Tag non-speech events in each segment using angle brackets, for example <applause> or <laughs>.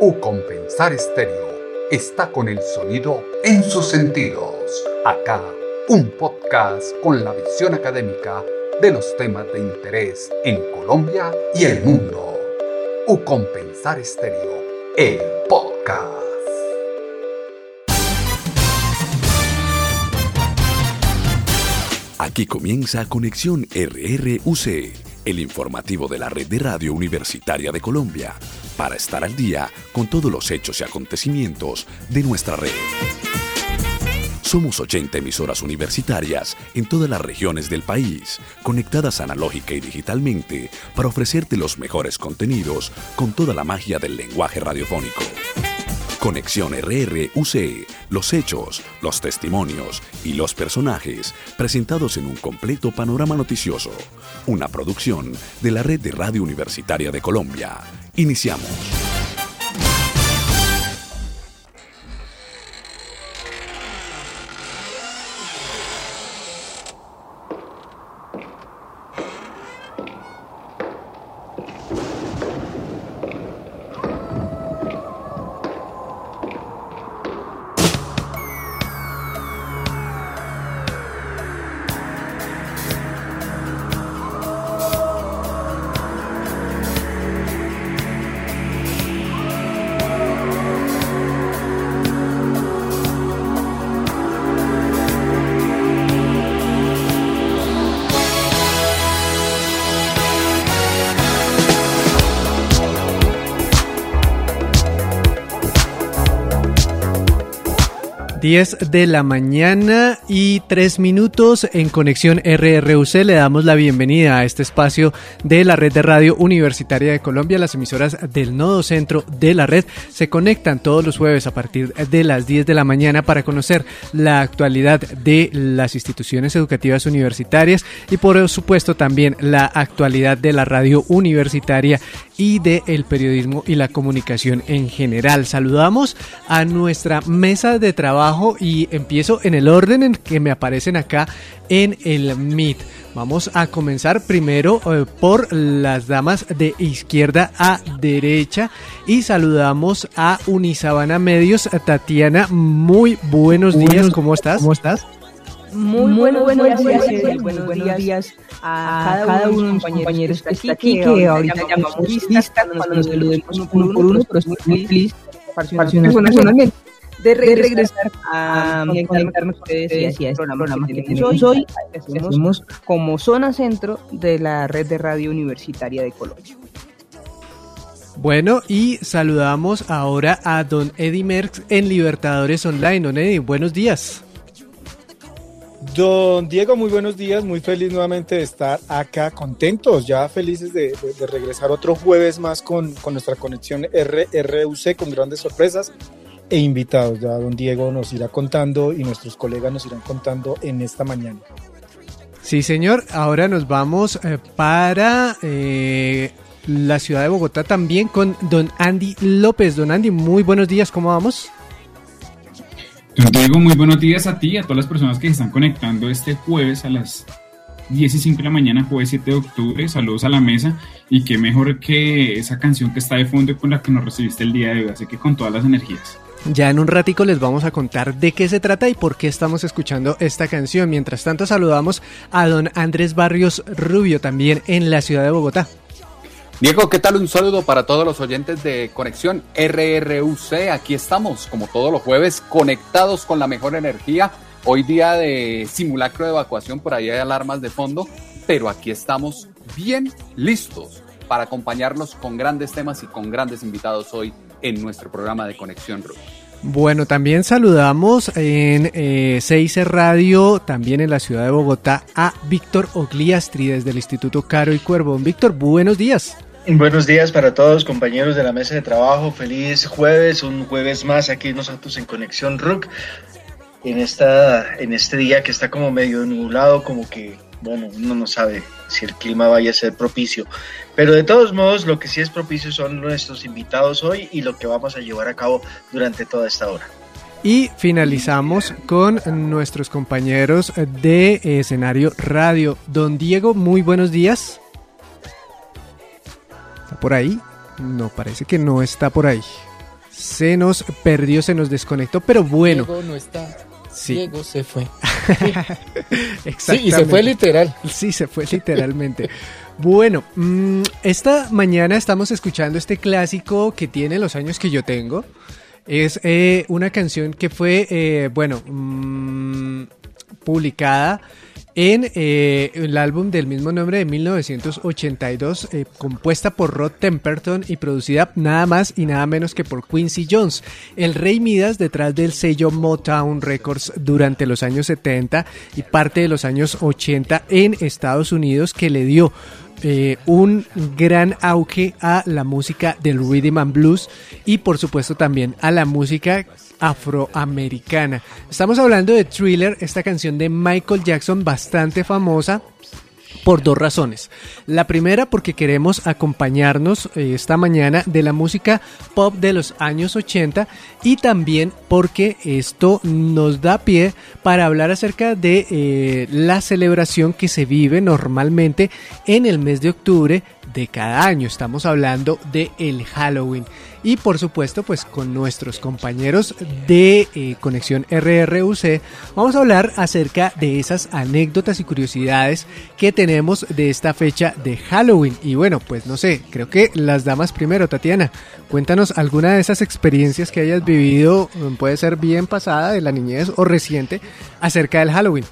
U Compensar Estéreo está con el sonido en sus sentidos. Acá, un podcast con la visión académica de los temas de interés en Colombia y el mundo. U Compensar Estéreo, el podcast. Aquí comienza Conexión RRUC, el informativo de la red de radio universitaria de Colombia, para estar al día con todos los hechos y acontecimientos de nuestra red. Somos 80 emisoras universitarias en todas las regiones del país, conectadas analógica y digitalmente para ofrecerte los mejores contenidos con toda la magia del lenguaje radiofónico. Conexión RRUC, los hechos, los testimonios y los personajes presentados en un completo panorama noticioso. Una producción de la Red de Radio Universitaria de Colombia. Iniciamos. 10 de la mañana y 3 minutos en Conexión RRUC. Le damos la bienvenida a este espacio de la red de radio universitaria de Colombia. Las emisoras del nodo centro de la red se conectan todos los jueves a partir de las 10 de la mañana para conocer la actualidad de las instituciones educativas universitarias y por supuesto también la actualidad de la radio universitaria y del el periodismo y la comunicación en general. Saludamos a nuestra mesa de trabajo y empiezo en el orden en que me aparecen acá en el Meet. Vamos a comenzar primero eh, por las damas de izquierda a derecha y saludamos a Unisabana Medios. Tatiana, muy buenos días, ¿cómo estás? ¿Cómo estás? Muy, buenos, buenos, días, buenos, días, a, cada, uno de los compañeros que está aquí, que, ahorita llamamos lista cuando nos saludemos uno por uno, pero estoy muy feliz personalmente de regresar, a, conectarnos con ustedes y a este programa que tenemos hoy, hacemos como zona centro de la red de radio universitaria de Colombia. Bueno, y saludamos ahora a don Eddie Merckx en Libertadores Online. Don Eddie, buenos días. Don Diego, muy buenos días, muy feliz nuevamente de estar acá, contentos, ya felices de, regresar otro jueves más con, nuestra conexión RRUC con grandes sorpresas e invitados. Ya don Diego nos irá contando y nuestros colegas nos irán contando en esta mañana. Sí, señor, ahora nos vamos eh, para eh, la ciudad de Bogotá también con don Andy López. Don Andy, muy buenos días, ¿cómo vamos? Don Diego, muy buenos días a ti y a todas las personas que se están conectando este jueves a las 10 y 5 de la mañana, jueves 7 de octubre. Saludos a la mesa y qué mejor que esa canción que está de fondo con la que nos recibiste el día de hoy. Así que con todas las energías. Ya en un ratico les vamos a contar de qué se trata y por qué estamos escuchando esta canción. Mientras tanto saludamos a don Andrés Barrios Rubio también en la ciudad de Bogotá. Diego, ¿qué tal? Un saludo para todos los oyentes de Conexión RRUC. Aquí estamos, como todos los jueves, conectados con la mejor energía. Hoy día de simulacro de evacuación, por ahí hay alarmas de fondo, pero aquí estamos bien listos para acompañarlos con grandes temas y con grandes invitados hoy en nuestro programa de Conexión RUC. Bueno, también saludamos en eh, Radio, también en la ciudad de Bogotá, a Víctor Ogliastri desde el Instituto Caro y Cuervo. Víctor, buenos días. Buenos días para todos, compañeros de la mesa de trabajo. Feliz jueves, un jueves más aquí nosotros en Conexión Rook. En, esta, en este día que está como medio nublado, como que, bueno, uno no sabe si el clima vaya a ser propicio. Pero de todos modos, lo que sí es propicio son nuestros invitados hoy y lo que vamos a llevar a cabo durante toda esta hora. Y finalizamos con nuestros compañeros de escenario radio. Don Diego, muy buenos días por ahí? No, parece que no está por ahí. se nos perdió, se nos desconectó, pero bueno. Diego no está. Sí. Diego se fue. <laughs> Sí, y se fue literal. Sí, se fue literalmente. Bueno, mm, esta mañana estamos escuchando este clásico que tiene los años que yo tengo. Es eh, una canción que fue, eh, bueno, mm, publicada en eh, el álbum del mismo nombre de 1982, eh, compuesta por Rod Temperton y producida nada más y nada menos que por Quincy Jones, el rey Midas detrás del sello Motown Records durante los años 70 y parte de los años 80 en Estados Unidos que le dio eh, un gran auge a la música del rhythm and blues y por supuesto también a la música afroamericana. Estamos hablando de Thriller, esta canción de Michael Jackson bastante famosa por dos razones. La primera porque queremos acompañarnos eh, esta mañana de la música pop de los años 80 y también porque esto nos da pie para hablar acerca de eh, la celebración que se vive normalmente en el mes de octubre de cada año. Estamos hablando de el Halloween y por supuesto pues con nuestros compañeros de eh, Conexión RRUC vamos a hablar acerca de esas anécdotas y curiosidades que tenemos de esta fecha de Halloween. Y bueno pues no sé creo que las damas primero Tatiana cuéntanos alguna de esas experiencias que hayas vivido puede ser bien pasada de la niñez o reciente acerca del Halloween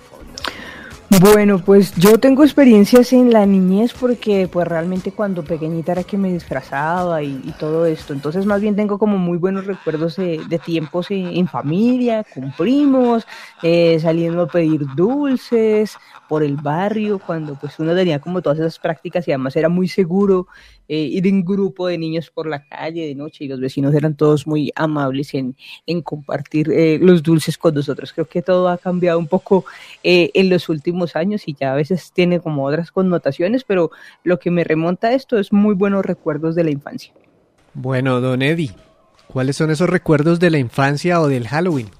bueno, pues yo tengo experiencias en la niñez porque pues realmente cuando pequeñita era que me disfrazaba y, todo esto. Entonces más bien tengo como muy buenos recuerdos de, tiempos en, familia, con primos, eh, saliendo a pedir dulces por el barrio, cuando pues uno tenía como todas esas prácticas y además era muy seguro eh, ir en grupo de niños por la calle de noche y los vecinos eran todos muy amables en, compartir eh, los dulces con nosotros. Creo que todo ha cambiado un poco eh, en los últimos años y ya a veces tiene como otras connotaciones, pero lo que me remonta a esto es muy buenos recuerdos de la infancia. Bueno, don Eddie, ¿cuáles son esos recuerdos de la infancia o del Halloween?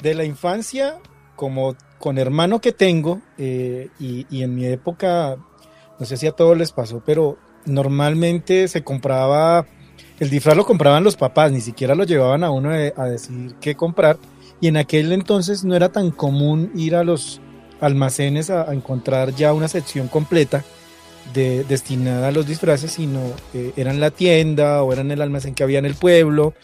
De la infancia, como con hermano que tengo, y, y en mi época, no sé si a todos les pasó, pero normalmente se compraba, el disfraz lo compraban los papás, ni siquiera lo llevaban a uno a decidir qué comprar. Y en aquel entonces no era tan común ir a los almacenes a, encontrar ya una sección completa de, destinada a los disfraces, sino eh, eran la tienda o eran el almacén que había en el pueblo.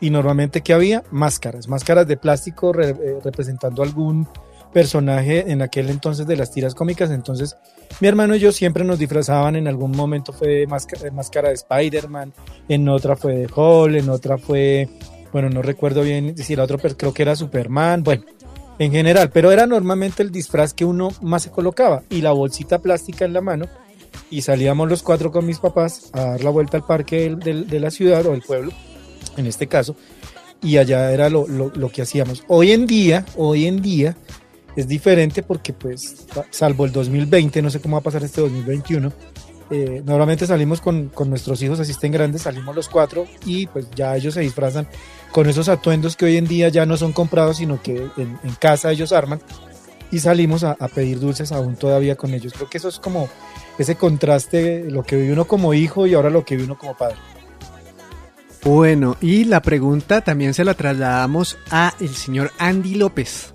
Y normalmente que había máscaras, máscaras de plástico eh, representando algún personaje en aquel entonces de las tiras cómicas. Entonces, mi hermano y yo siempre nos disfrazaban. En algún momento fue máscara, máscara de Spider-Man, en otra fue de Hall, en otra fue, bueno, no recuerdo bien si la otra, pero creo que era Superman. Bueno, en general, pero era normalmente el disfraz que uno más se colocaba y la bolsita plástica en la mano. Y salíamos los cuatro con mis papás a dar la vuelta al parque de la ciudad o del pueblo, en este caso, y allá era lo, lo, lo, que hacíamos. Hoy en día, hoy en día, es diferente porque pues salvo el 2020, no sé cómo va a pasar este 2021, eh, normalmente salimos con, con, nuestros hijos, así estén grandes, salimos los cuatro y pues ya ellos se disfrazan con esos atuendos que hoy en día ya no son comprados, sino que en, casa ellos arman y salimos a, a, pedir dulces aún todavía con ellos. Creo que eso es como ese contraste, lo que vive uno como hijo y ahora lo que vive uno como padre. Bueno, y la pregunta también se la trasladamos a el señor Andy López.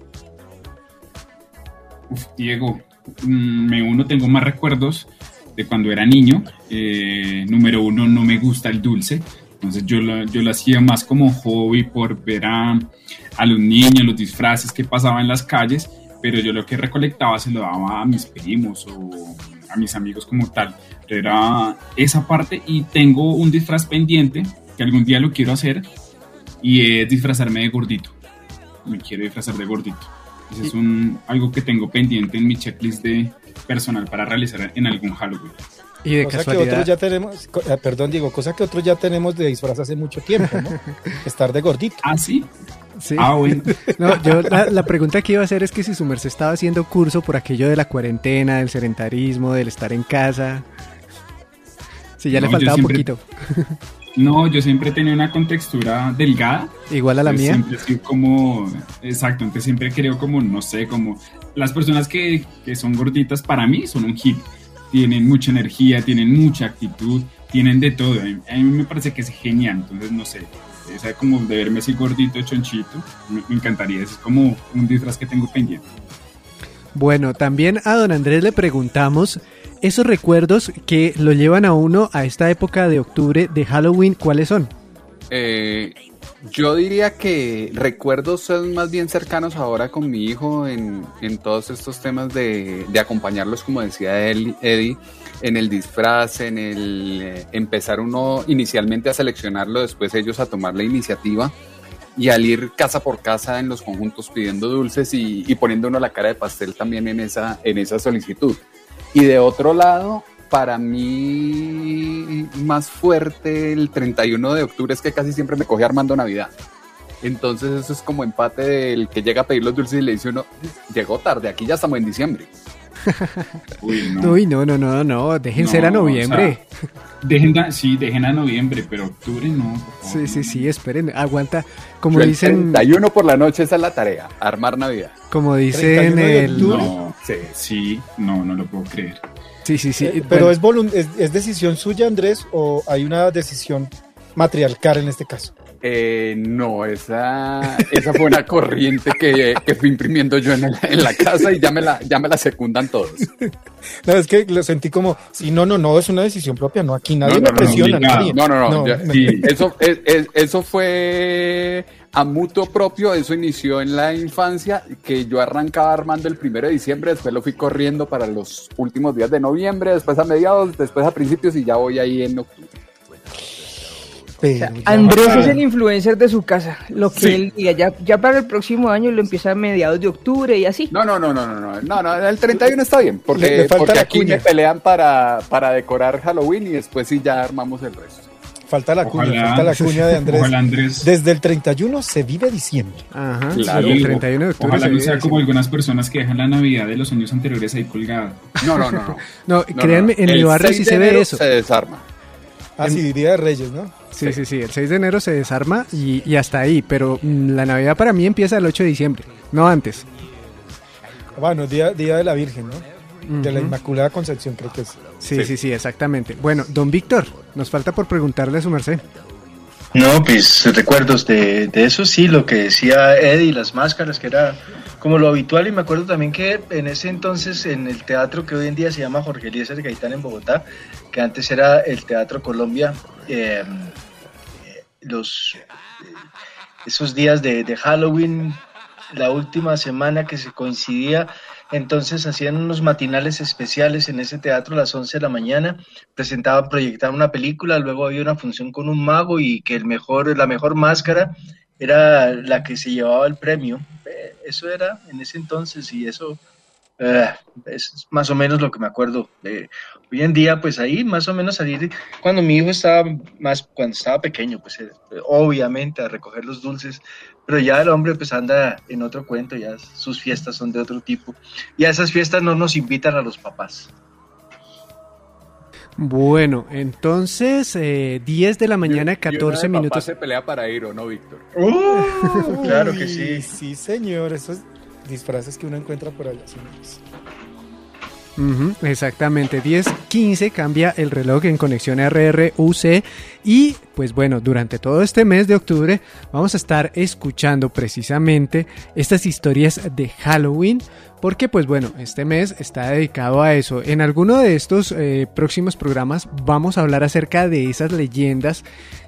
Diego, mm, me uno, tengo más recuerdos de cuando era niño. Eh, número uno, no me gusta el dulce. Entonces yo lo, yo lo hacía más como hobby por ver a, los niños, los disfraces que pasaban en las calles, pero yo lo que recolectaba se lo daba a mis primos o a mis amigos como tal. Era esa parte y tengo un disfraz pendiente que algún día lo quiero hacer y es disfrazarme de gordito. Me quiero disfrazar de gordito es un, algo que tengo pendiente en mi checklist de personal para realizar en algún Halloween. Y de cosa que otros ya tenemos, eh, perdón, digo, cosa que otros ya tenemos de disfraz hace mucho tiempo, ¿no? <laughs> Estar de gordito. Ah, sí. Sí. Ah, bueno. <laughs> No, yo la, pregunta que iba a hacer es que si su merced estaba haciendo curso por aquello de la cuarentena, del sedentarismo, del estar en casa. Si ya le faltaba un poquito. <laughs> No, yo siempre tenía una contextura delgada. Igual a la mía. Siempre soy como, exacto, entonces siempre creo como, no sé, como las personas que, que son gorditas para mí son un hit. Tienen mucha energía, tienen mucha actitud, tienen de todo. A mí, me parece que es genial, entonces no sé, esa como de verme así gordito, chonchito, me, me encantaría, es como un disfraz que tengo pendiente. Bueno, también a don Andrés le preguntamos esos recuerdos que lo llevan a uno a esta época de octubre de Halloween, ¿cuáles son? Eh, yo diría que recuerdos son más bien cercanos ahora con mi hijo en, todos estos temas de, de, acompañarlos, como decía él, Eddie, en el disfraz, en el eh, empezar uno inicialmente a seleccionarlo, después ellos a tomar la iniciativa y al ir casa por casa en los conjuntos pidiendo dulces y, y poniendo uno la cara de pastel también en esa, en esa solicitud. Y de otro lado, para mí más fuerte el 31 de octubre es que casi siempre me coge armando Navidad. Entonces eso es como empate del que llega a pedir los dulces y le dice uno, llegó tarde, aquí ya estamos en diciembre. <laughs> Uy, no, Uy, no, no, no, no, dejen no, ser a noviembre. O sea, dejen, sí, dejen a noviembre, pero octubre no. Sí, sí, sí, esperen, aguanta. Como el dicen... 31 por la noche esa es la tarea, armar Navidad. Como dicen el... No, sí, sí, no, no lo puedo creer. Sí, sí, sí. Eh, pero bueno. es, es, es, decisión suya, Andrés, o hay una decisión matriarcal en este caso? Eh, no, esa, esa fue una corriente que, que fui imprimiendo yo en, el, en, la casa y ya me, la, ya me la secundan todos. No, es que lo sentí como, si no, no, no, es una decisión propia, no, aquí nadie no, no, me presiona. No, nadie. no, no, no, ya, sí, <laughs> eso, es, es, eso fue a mutuo propio, eso inició en la infancia, que yo arrancaba armando el primero de diciembre, después lo fui corriendo para los últimos días de noviembre, después a mediados, después a principios y ya voy ahí en octubre. Pero o sea, Andrés es el influencer de su casa, lo que sí. él diga, ya, ya para el próximo año lo empieza a mediados de octubre y así. No, no, no, no, no, no, no, no el 31 está bien, porque, le, le porque aquí cuña. me pelean para, para decorar Halloween y después sí ya armamos el resto. Falta la cuña, ojalá, falta la cuña de Andrés. Andrés. Desde el 31 se vive diciembre. Ajá, claro. El 31 de octubre. Ojalá no sea como algunas personas que dejan la Navidad de los años anteriores ahí colgada. No, no, <laughs> no. No, no, no créanme, en mi barrio sí se ve eso. Se desarma. Ah, sí, Día de Reyes, ¿no? Sí, sí, sí, el 6 de enero se desarma y, y, hasta ahí, pero la Navidad para mí empieza el 8 de diciembre, no antes. Bueno, Día, día de la Virgen, ¿no? De la Inmaculada Concepción, creo que es. Sí, sí, sí, sí, exactamente. Bueno, don Víctor, nos falta por preguntarle a su merced. No, pues recuerdos de, de eso sí, lo que decía Eddie, las máscaras, que era como lo habitual y me acuerdo también que en ese entonces en el teatro que hoy en día se llama Jorge Eliezer Gaitán en Bogotá, que antes era el Teatro Colombia, eh, los esos días de, de, Halloween, la última semana que se coincidía, entonces hacían unos matinales especiales en ese teatro a las 11 de la mañana, presentaban, proyectaban una película, luego había una función con un mago y que el mejor, la mejor máscara era la que se llevaba el premio. Eso era en ese entonces y eso eh, es más o menos lo que me acuerdo. de hoy en día, pues ahí más o menos salir, cuando mi hijo estaba más, cuando estaba pequeño, pues eh, obviamente a recoger los dulces, pero ya el hombre pues anda en otro cuento, ya sus fiestas son de otro tipo. Y a esas fiestas no nos invitan a los papás. Bueno, entonces eh, 10 de la mañana, 14 y minutos. se pelea para ir, ¿o no, Víctor? <laughs> Uh, claro que sí. Sí, señor, esos disfraces que uno encuentra por allá, señores. Uh -huh, exactamente, 10, 15 cambia el reloj en conexión RRUC y pues bueno, durante todo este mes de octubre vamos a estar escuchando precisamente estas historias de Halloween porque pues bueno, este mes está dedicado a eso. En alguno de estos eh, próximos programas vamos a hablar acerca de esas leyendas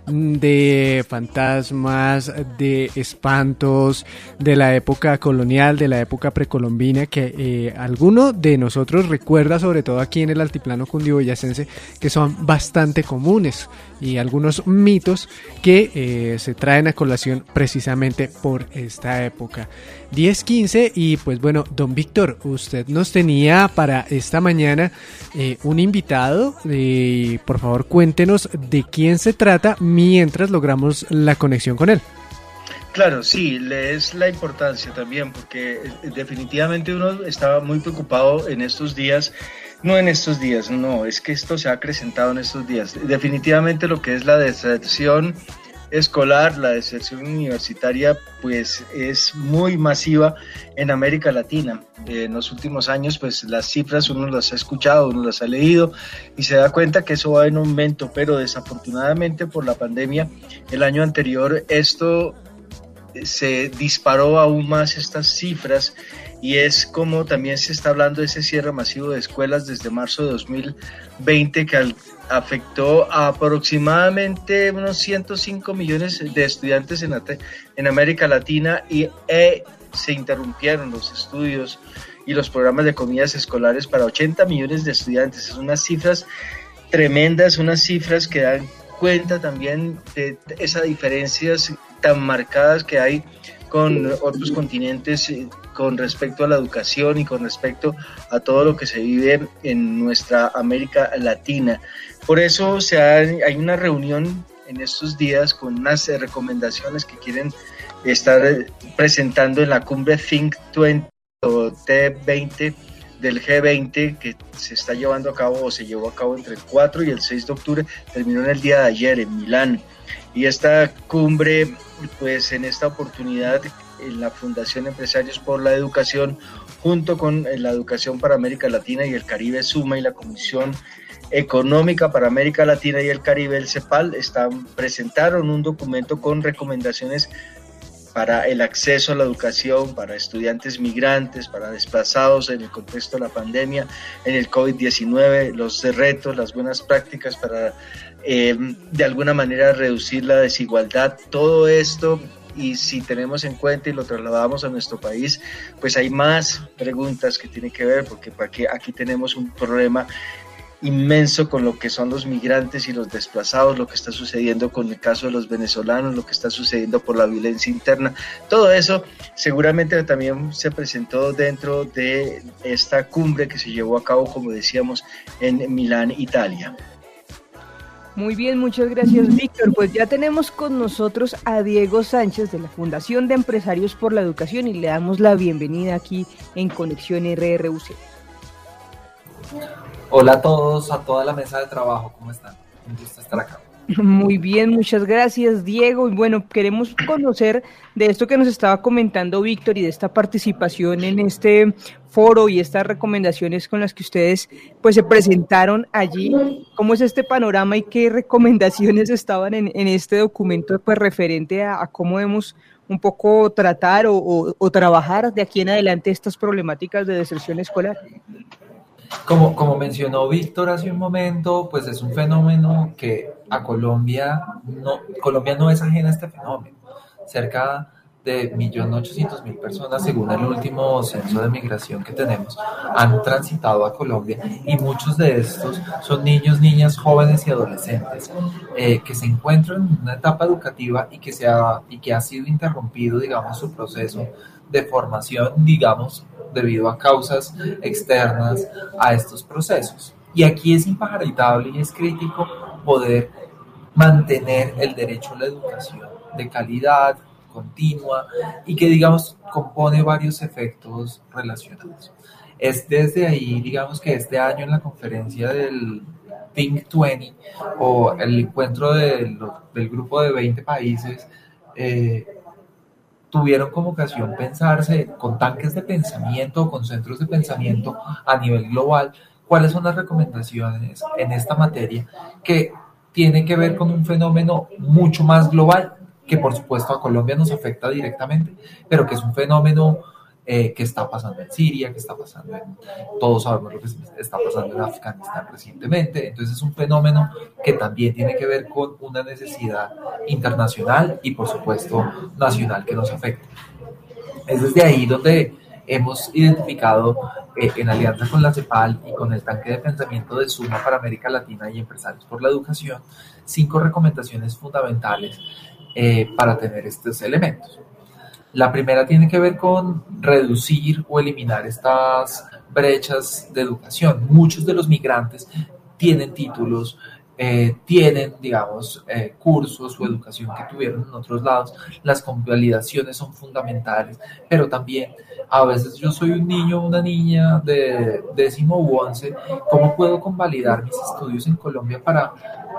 de fantasmas, de espantos, de la época colonial, de la época precolombina, que eh, alguno de nosotros recuerda, sobre todo aquí en el altiplano cundiboyacense, que son bastante comunes y algunos mitos que eh, se traen a colación precisamente por esta época. 10-15 y pues bueno, don Víctor, usted nos tenía para esta mañana eh, un invitado, eh, por favor cuéntenos de quién se trata mientras logramos la conexión con él. Claro, sí, le es la importancia también, porque definitivamente uno estaba muy preocupado en estos días, no en estos días, no, es que esto se ha acrecentado en estos días. Definitivamente lo que es la deserción escolar, la deserción universitaria, pues es muy masiva en América Latina. En los últimos años, pues las cifras uno las ha escuchado, uno las ha leído y se da cuenta que eso va en aumento, pero desafortunadamente por la pandemia, el año anterior esto se disparó aún más estas cifras y es como también se está hablando de ese cierre masivo de escuelas desde marzo de 2020 que afectó a aproximadamente unos 105 millones de estudiantes en, América Latina y e, se interrumpieron los estudios y los programas de comidas escolares para 80 millones de estudiantes. Es unas cifras tremendas, unas cifras que dan cuenta también de esas diferencias tan marcadas que hay con otros continentes eh, con respecto a la educación y con respecto a todo lo que se vive en nuestra América Latina. Por eso se hay una reunión en estos días con unas recomendaciones que quieren estar eh, presentando en la cumbre Think 20 o T20 del G20 que se está llevando a cabo o se llevó a cabo entre el 4 y el 6 de octubre, terminó en el día de ayer en Milán. Y esta cumbre, pues en esta oportunidad, en la Fundación Empresarios por la Educación, junto con la Educación para América Latina y el Caribe, Suma y la Comisión Económica para América Latina y el Caribe, el CEPAL, están, presentaron un documento con recomendaciones para el acceso a la educación, para estudiantes migrantes, para desplazados en el contexto de la pandemia, en el COVID-19, los retos, las buenas prácticas para eh, de alguna manera reducir la desigualdad. Todo esto y si tenemos en cuenta y lo trasladamos a nuestro país, pues hay más preguntas que tienen que ver, porque aquí tenemos un problema inmenso con lo que son los migrantes y los desplazados, lo que está sucediendo con el caso de los venezolanos, lo que está sucediendo por la violencia interna. Todo eso seguramente también se presentó dentro de esta cumbre que se llevó a cabo, como decíamos, en Milán, Italia. Muy bien, muchas gracias Víctor. Pues ya tenemos con nosotros a Diego Sánchez de la Fundación de Empresarios por la Educación y le damos la bienvenida aquí en Conexión RRUC. Hola a todos, a toda la mesa de trabajo, ¿cómo están? Un gusto estar acá. Muy bien, muchas gracias Diego. Y bueno, queremos conocer de esto que nos estaba comentando Víctor y de esta participación en este foro y estas recomendaciones con las que ustedes pues se presentaron allí. ¿Cómo es este panorama y qué recomendaciones estaban en, este documento pues referente a, cómo debemos un poco tratar o trabajar de aquí en adelante estas problemáticas de deserción escolar? Como, como mencionó Víctor hace un momento, pues es un fenómeno que a Colombia no, Colombia no es ajena a este fenómeno. Cerca de 1.800.000 personas, según el último censo de migración que tenemos, han transitado a Colombia y muchos de estos son niños, niñas, jóvenes y adolescentes eh, que se encuentran en una etapa educativa y que, se ha, y que ha sido interrumpido, digamos, su proceso de formación, digamos, debido a causas externas a estos procesos. Y aquí es imparitable y es crítico poder mantener el derecho a la educación de calidad, continua y que, digamos, compone varios efectos relacionados. Es desde ahí, digamos, que este año en la conferencia del Think 20 o el encuentro del, del grupo de 20 países, eh, tuvieron como ocasión pensarse con tanques de pensamiento con centros de pensamiento a nivel global, cuáles son las recomendaciones en esta materia que tiene que ver con un fenómeno mucho más global que por supuesto a Colombia nos afecta directamente, pero que es un fenómeno eh, que está pasando en Siria, que está pasando en, todos sabemos lo que está pasando en Afganistán recientemente, entonces es un fenómeno que también tiene que ver con una necesidad internacional y por supuesto nacional que nos afecta. Es desde ahí donde hemos identificado eh, en alianza con la CEPAL y con el tanque de pensamiento de Suma para América Latina y Empresarios por la Educación, cinco recomendaciones fundamentales eh, para tener estos elementos. La primera tiene que ver con reducir o eliminar estas brechas de educación. Muchos de los migrantes tienen títulos, eh, tienen, digamos, eh, cursos o educación que tuvieron en otros lados. Las convalidaciones son fundamentales, pero también a veces yo soy un niño o una niña de décimo u once. ¿Cómo puedo convalidar mis estudios en Colombia para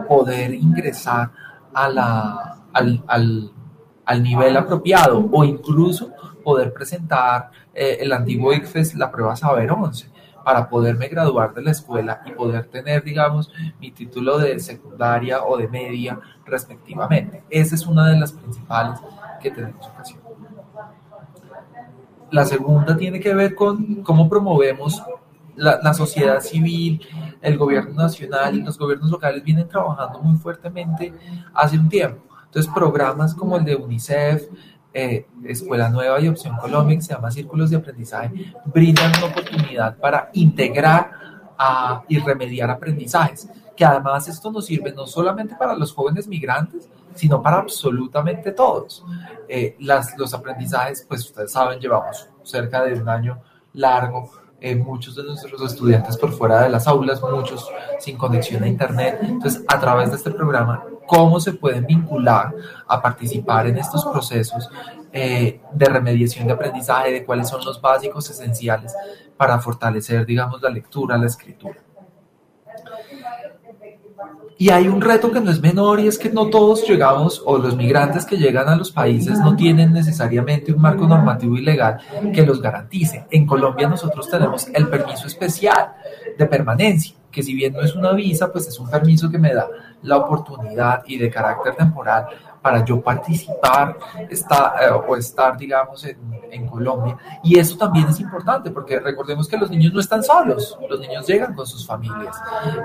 poder ingresar a la al, al, al nivel apropiado o incluso poder presentar eh, el antiguo ICFES, la prueba Saber 11 para poderme graduar de la escuela y poder tener, digamos, mi título de secundaria o de media respectivamente. Esa es una de las principales que tenemos ocasión. La segunda tiene que ver con cómo promovemos la, la, sociedad civil, el gobierno nacional y los gobiernos locales vienen trabajando muy fuertemente hace un tiempo. Entonces, programas como el de UNICEF, eh, Escuela Nueva y Opción Colombia, que se llama Círculos de Aprendizaje, brindan una oportunidad para integrar y remediar aprendizajes, que además esto nos sirve no solamente para los jóvenes migrantes, sino para absolutamente todos. Eh, los aprendizajes, pues ustedes saben, llevamos cerca de un año largo eh, muchos de nuestros estudiantes por fuera de las aulas, muchos sin conexión a Internet. Entonces, a través de este programa, ¿cómo se pueden vincular a participar en estos procesos eh, de remediación de aprendizaje, de cuáles son los básicos esenciales para fortalecer, digamos, la lectura, la escritura? Y hay un reto que no es menor y es que no todos llegamos o los migrantes que llegan a los países no tienen necesariamente un marco normativo y legal que los garantice. En Colombia nosotros tenemos el permiso especial de permanencia, que si bien no es una visa, pues es un permiso que me da la oportunidad y de carácter temporal para yo participar está, eh, o estar, digamos, en, en, Colombia. Y eso también es importante porque recordemos que los niños no están solos, los niños llegan con sus familias,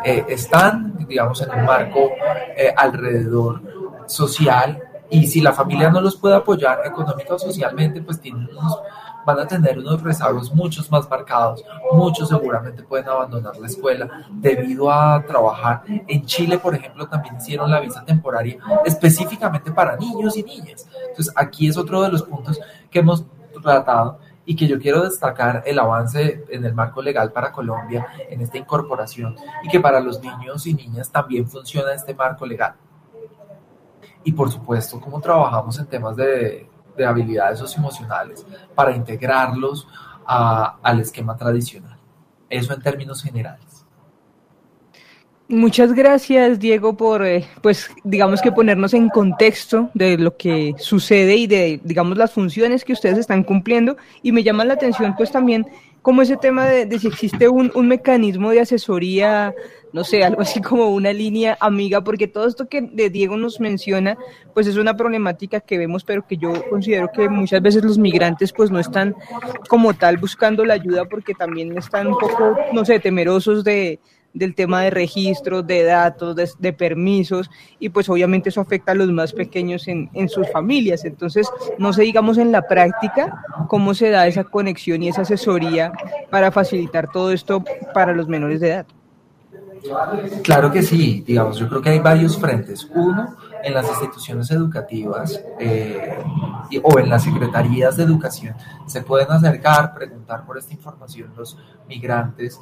eh, están, digamos, en un marco eh, alrededor social y si la familia no los puede apoyar económica o socialmente, pues tienen unos van a tener unos rezagos muchos más marcados. Muchos seguramente pueden abandonar la escuela debido a trabajar. En Chile, por ejemplo, también hicieron la visa temporaria específicamente para niños y niñas. Entonces, aquí es otro de los puntos que hemos tratado y que yo quiero destacar el avance en el marco legal para Colombia en esta incorporación y que para los niños y niñas también funciona este marco legal. Y por supuesto, cómo trabajamos en temas de de habilidades socioemocionales para integrarlos a, al esquema tradicional. Eso en términos generales. Muchas gracias, Diego, por, eh, pues, digamos que ponernos en contexto de lo que sucede y de, digamos, las funciones que ustedes están cumpliendo. Y me llama la atención, pues, también como ese tema de, si existe un, un, mecanismo de asesoría no sé, algo así como una línea amiga, porque todo esto que de Diego nos menciona, pues es una problemática que vemos, pero que yo considero que muchas veces los migrantes pues no están como tal buscando la ayuda porque también están un poco, no sé, temerosos de, del tema de registros, de datos, de, permisos, y pues obviamente eso afecta a los más pequeños en, en, sus familias. Entonces, no sé, digamos, en la práctica, cómo se da esa conexión y esa asesoría para facilitar todo esto para los menores de edad. Claro que sí, digamos, yo creo que hay varios frentes. Uno, en las instituciones educativas eh, o en las secretarías de educación se pueden acercar, preguntar por esta información los migrantes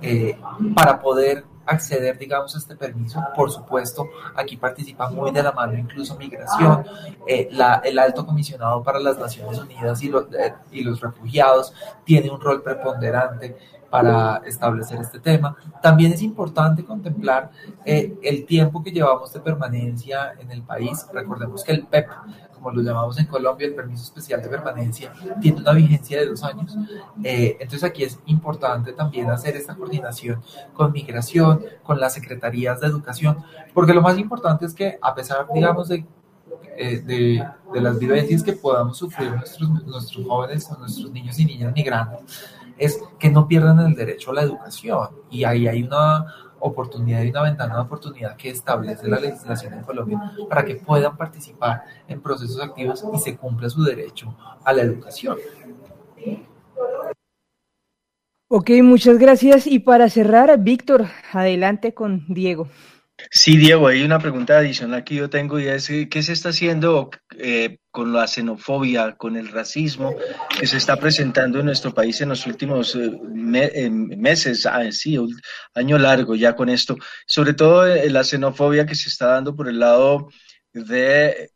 eh, para poder acceder, digamos, a este permiso. Por supuesto, aquí participa muy de la mano incluso migración, eh, el alto comisionado para las Naciones Unidas y, eh, y los refugiados tiene un rol preponderante para establecer este tema. También es importante contemplar eh, el tiempo que llevamos de permanencia en el país. Recordemos que el PEP, como lo llamamos en Colombia, el permiso especial de permanencia, tiene una vigencia de dos años. Eh, entonces aquí es importante también hacer esta coordinación con migración, con las secretarías de educación, porque lo más importante es que a pesar, digamos, de eh, de, de, las vivencias que podamos sufrir nuestros, nuestros jóvenes o nuestros niños y niñas migrantes, es que no pierdan el derecho a la educación. Y ahí hay una oportunidad y una ventana de oportunidad que establece la legislación en Colombia para que puedan participar en procesos activos y se cumpla su derecho a la educación. Ok, muchas gracias. Y para cerrar, Víctor, adelante con Diego. Sí, Diego, hay una pregunta adicional que yo tengo y es ¿qué se está haciendo eh, con la xenofobia, con el racismo que se está presentando en nuestro país en los últimos eh, eh, meses, ah, sí, año largo ya con esto? Sobre todo eh, la xenofobia que se está dando por el lado de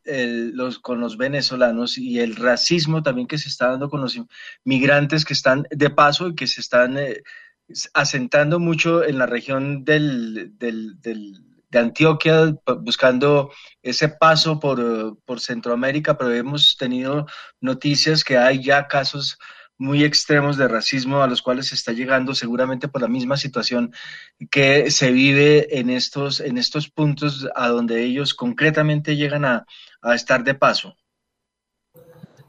los con los venezolanos y el racismo también que se está dando con los migrantes que están de paso y que se están asentando mucho en la región del, del, del de Antioquia, buscando ese paso por, por Centroamérica, pero hemos tenido noticias que hay ya casos muy extremos de racismo a los cuales se está llegando seguramente por la misma situación que se vive en estos, en estos puntos a donde ellos concretamente llegan a, a estar de paso.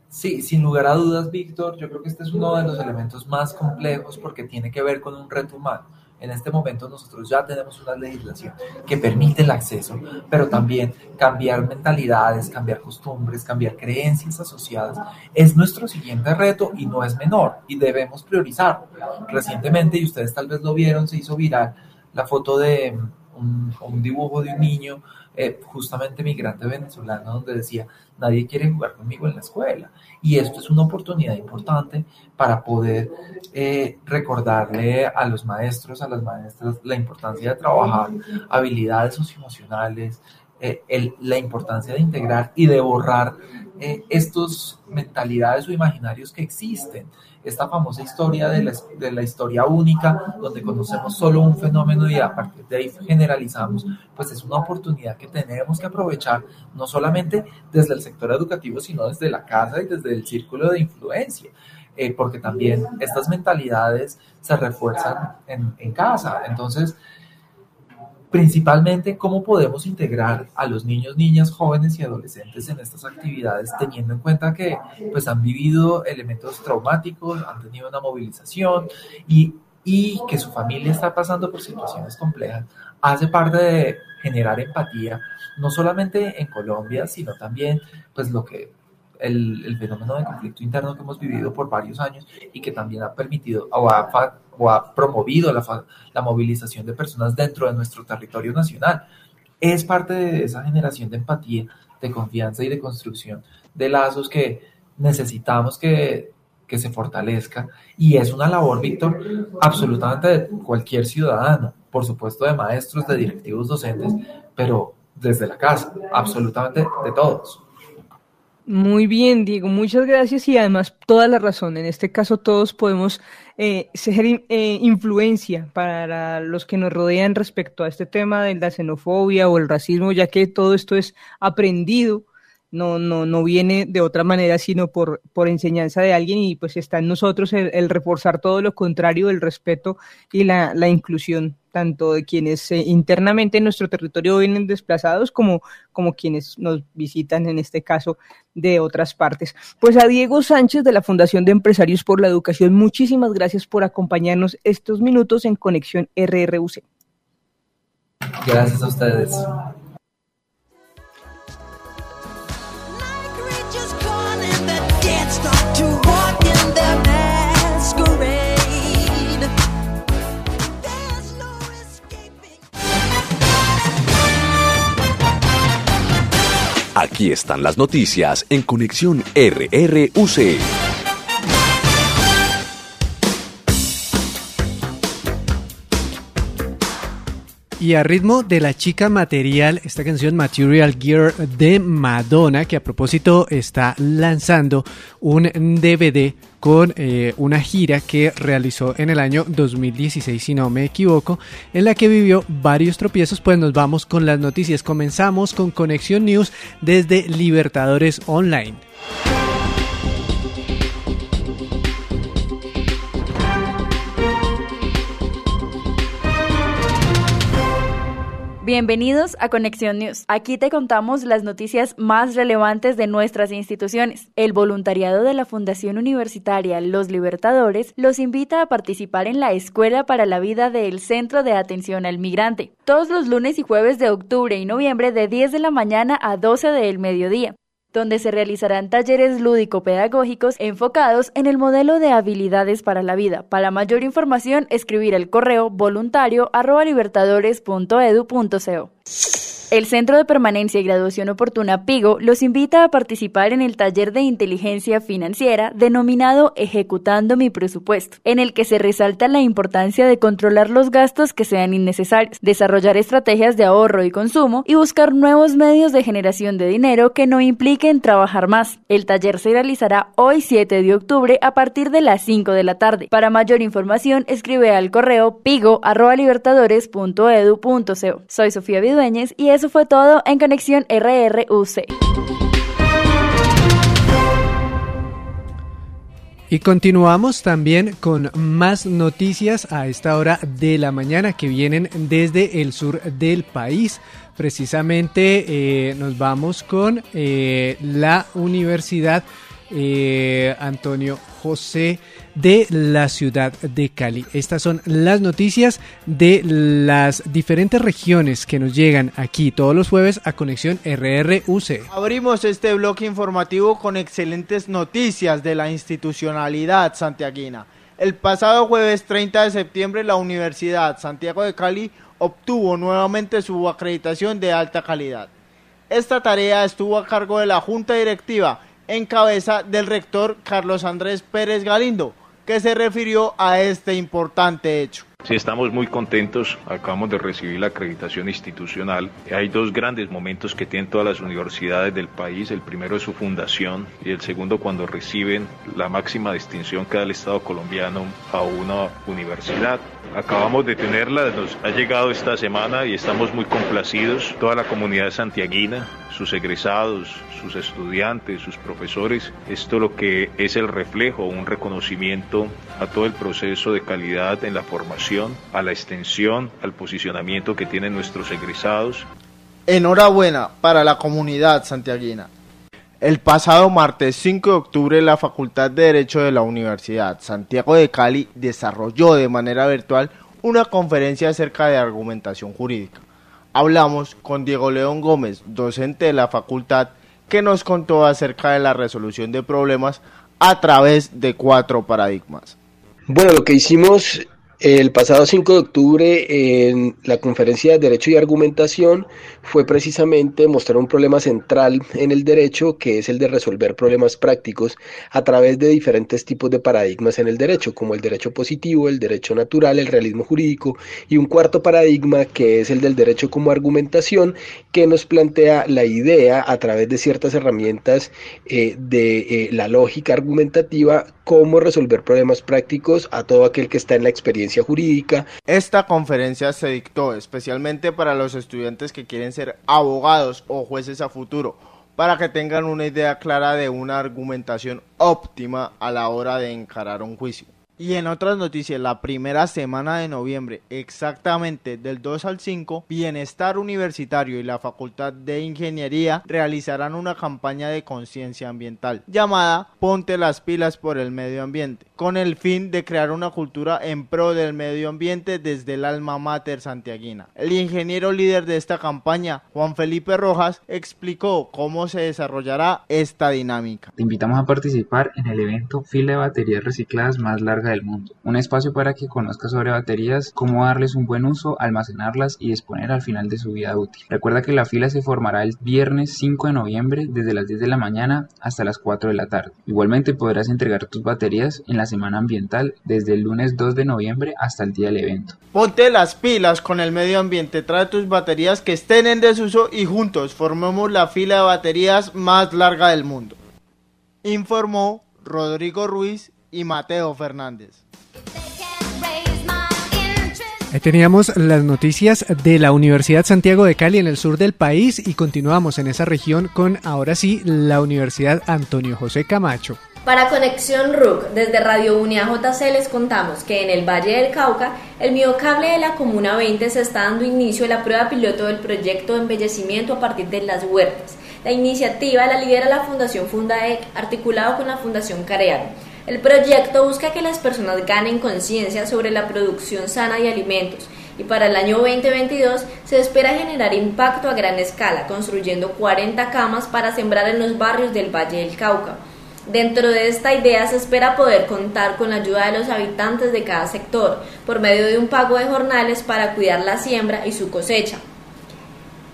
Sí, sin lugar a dudas, Víctor, yo creo que este es uno de los elementos más complejos porque tiene que ver con un reto humano. En este momento nosotros ya tenemos una legislación que permite el acceso, pero también cambiar mentalidades, cambiar costumbres, cambiar creencias asociadas es nuestro siguiente reto y no es menor y debemos priorizarlo. Recientemente, y ustedes tal vez lo vieron, se hizo viral la foto de un, dibujo de un niño eh, justamente migrante venezolano donde decía, nadie quiere jugar conmigo en la escuela. Y esto es una oportunidad importante para poder eh, recordarle a los maestros, a las maestras, la importancia de trabajar habilidades socioemocionales, eh, la importancia de integrar y de borrar eh, estos mentalidades o imaginarios que existen. Esta famosa historia de la, de la, historia única, donde conocemos solo un fenómeno y a partir de ahí generalizamos, pues es una oportunidad que tenemos que aprovechar, no solamente desde el sector educativo, sino desde la casa y desde el círculo de influencia. Eh, porque también estas mentalidades se refuerzan en, en casa. Entonces, principalmente cómo podemos integrar a los niños, niñas, jóvenes y adolescentes en estas actividades, teniendo en cuenta que pues, han vivido elementos traumáticos, han tenido una movilización y, y que su familia está pasando por situaciones complejas, hace parte de generar empatía, no solamente en Colombia, sino también pues lo que el, fenómeno de conflicto interno que hemos vivido por varios años y que también ha permitido o ha, promovido la, la movilización de personas dentro de nuestro territorio nacional. Es parte de esa generación de empatía, de confianza y de construcción de lazos que necesitamos que, que se fortalezca y es una labor, Víctor, absolutamente de cualquier ciudadano, por supuesto de maestros, de directivos docentes, pero desde la casa, absolutamente de todos. Muy bien, Diego, muchas gracias y además toda la razón. En este caso todos podemos eh, ser eh, influencia para los que nos rodean respecto a este tema de la xenofobia o el racismo, ya que todo esto es aprendido no, no, no viene de otra manera, sino por, por enseñanza de alguien y pues está en nosotros el, reforzar todo lo contrario, el respeto y la, la inclusión tanto de quienes eh, internamente en nuestro territorio vienen desplazados como, como quienes nos visitan, en este caso, de otras partes. Pues a Diego Sánchez de la Fundación de Empresarios por la Educación, muchísimas gracias por acompañarnos estos minutos en Conexión RRUC. Gracias a ustedes. Aquí están las noticias en Conexión RRUC. Y a ritmo de la chica material, esta canción Material Gear de Madonna, que a propósito está lanzando un DVD con eh, una gira que realizó en el año 2016, si no me equivoco, en la que vivió varios tropiezos, pues nos vamos con las noticias. Comenzamos con Conexión News desde Libertadores Online. Bienvenidos a Conexión News. Aquí te contamos las noticias más relevantes de nuestras instituciones. El voluntariado de la Fundación Universitaria Los Libertadores los invita a participar en la Escuela para la Vida del Centro de Atención al Migrante, todos los lunes y jueves de octubre y noviembre de 10 de la mañana a 12 del mediodía donde se realizarán talleres lúdico-pedagógicos enfocados en el modelo de habilidades para la vida. Para mayor información, escribir el correo voluntario libertadores.edu.co. El Centro de Permanencia y Graduación Oportuna PIGO los invita a participar en el taller de inteligencia financiera denominado Ejecutando mi presupuesto, en el que se resalta la importancia de controlar los gastos que sean innecesarios, desarrollar estrategias de ahorro y consumo y buscar nuevos medios de generación de dinero que no impliquen trabajar más. El taller se realizará hoy 7 de octubre a partir de las 5 de la tarde. Para mayor información escribe al correo pigo@libertadores.edu.co. Soy Sofía Vidueñez y es eso fue todo en Conexión RRUC. Y continuamos también con más noticias a esta hora de la mañana que vienen desde el sur del país. Precisamente eh, nos vamos con eh, la Universidad eh, Antonio José de la ciudad de Cali. Estas son las noticias de las diferentes regiones que nos llegan aquí todos los jueves a Conexión RRUC. Abrimos este bloque informativo con excelentes noticias de la institucionalidad santiaguina. El pasado jueves 30 de septiembre la Universidad Santiago de Cali obtuvo nuevamente su acreditación de alta calidad. Esta tarea estuvo a cargo de la Junta Directiva en cabeza del rector Carlos Andrés Pérez Galindo, que se refirió a este importante hecho. Sí, estamos muy contentos. Acabamos de recibir la acreditación institucional. Hay dos grandes momentos que tienen todas las universidades del país. El primero es su fundación y el segundo cuando reciben la máxima distinción que da el Estado colombiano a una universidad. Acabamos de tenerla, nos ha llegado esta semana y estamos muy complacidos. Toda la comunidad santiaguina, sus egresados, sus estudiantes, sus profesores. Esto lo que es el reflejo, un reconocimiento a todo el proceso de calidad en la formación, a la extensión, al posicionamiento que tienen nuestros egresados. Enhorabuena para la comunidad santiaguina. El pasado martes 5 de octubre la Facultad de Derecho de la Universidad Santiago de Cali desarrolló de manera virtual una conferencia acerca de argumentación jurídica. Hablamos con Diego León Gómez, docente de la facultad, que nos contó acerca de la resolución de problemas a través de cuatro paradigmas. Bueno, lo que hicimos el pasado 5 de octubre, en la conferencia de Derecho y Argumentación, fue precisamente mostrar un problema central en el derecho, que es el de resolver problemas prácticos a través de diferentes tipos de paradigmas en el derecho, como el derecho positivo, el derecho natural, el realismo jurídico, y un cuarto paradigma, que es el del derecho como argumentación, que nos plantea la idea a través de ciertas herramientas eh, de eh, la lógica argumentativa, cómo resolver problemas prácticos a todo aquel que está en la experiencia jurídica. Esta conferencia se dictó especialmente para los estudiantes que quieren ser abogados o jueces a futuro, para que tengan una idea clara de una argumentación óptima a la hora de encarar un juicio. Y en otras noticias, la primera semana de noviembre, exactamente del 2 al 5, Bienestar Universitario y la Facultad de Ingeniería realizarán una campaña de conciencia ambiental llamada Ponte las pilas por el medio ambiente, con el fin de crear una cultura en pro del medio ambiente desde el alma mater santiaguina. El ingeniero líder de esta campaña, Juan Felipe Rojas, explicó cómo se desarrollará esta dinámica. Te invitamos a participar en el evento Fila de Baterías Recicladas más larga del mundo. Un espacio para que conozcas sobre baterías, cómo darles un buen uso, almacenarlas y disponer al final de su vida útil. Recuerda que la fila se formará el viernes 5 de noviembre desde las 10 de la mañana hasta las 4 de la tarde. Igualmente podrás entregar tus baterías en la semana ambiental desde el lunes 2 de noviembre hasta el día del evento. Ponte las pilas con el medio ambiente, trae tus baterías que estén en desuso y juntos formemos la fila de baterías más larga del mundo. Informó Rodrigo Ruiz y Mateo Fernández. Ahí teníamos las noticias de la Universidad Santiago de Cali en el sur del país y continuamos en esa región con ahora sí la Universidad Antonio José Camacho. Para Conexión RUC, desde Radio Unia JC les contamos que en el Valle del Cauca, el miocable de la Comuna 20 se está dando inicio a la prueba piloto del proyecto de embellecimiento a partir de las huertas. La iniciativa la lidera la Fundación Fundaec, articulado con la Fundación Careal. El proyecto busca que las personas ganen conciencia sobre la producción sana de alimentos y para el año 2022 se espera generar impacto a gran escala, construyendo 40 camas para sembrar en los barrios del Valle del Cauca. Dentro de esta idea se espera poder contar con la ayuda de los habitantes de cada sector por medio de un pago de jornales para cuidar la siembra y su cosecha.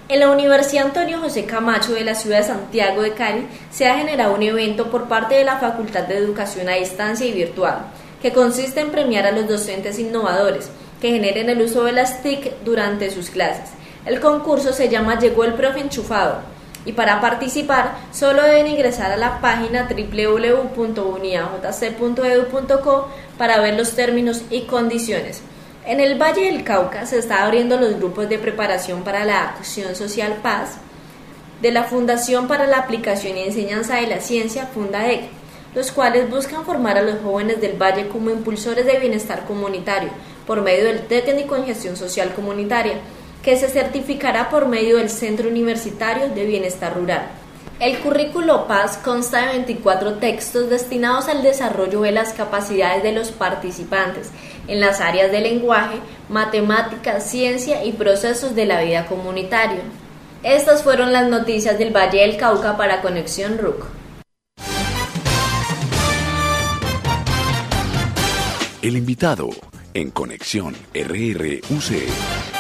En la Universidad Antonio José Camacho de la ciudad de Santiago de Cali se ha generado un evento por parte de la Facultad de Educación a Distancia y Virtual, que consiste en premiar a los docentes innovadores que generen el uso de las TIC durante sus clases. El concurso se llama Llegó el profe enchufado y para participar solo deben ingresar a la página www.uniajc.edu.co para ver los términos y condiciones. En el Valle del Cauca se están abriendo los grupos de preparación para la Acción Social Paz de la Fundación para la Aplicación y Enseñanza de la Ciencia, FUNDAEC, los cuales buscan formar a los jóvenes del Valle como impulsores de bienestar comunitario por medio del técnico en gestión social comunitaria, que se certificará por medio del Centro Universitario de Bienestar Rural. El currículo PAS consta de 24 textos destinados al desarrollo de las capacidades de los participantes en las áreas de lenguaje, matemáticas, ciencia y procesos de la vida comunitaria. Estas fueron las noticias del Valle del Cauca para Conexión RUC. El invitado en Conexión RRUC.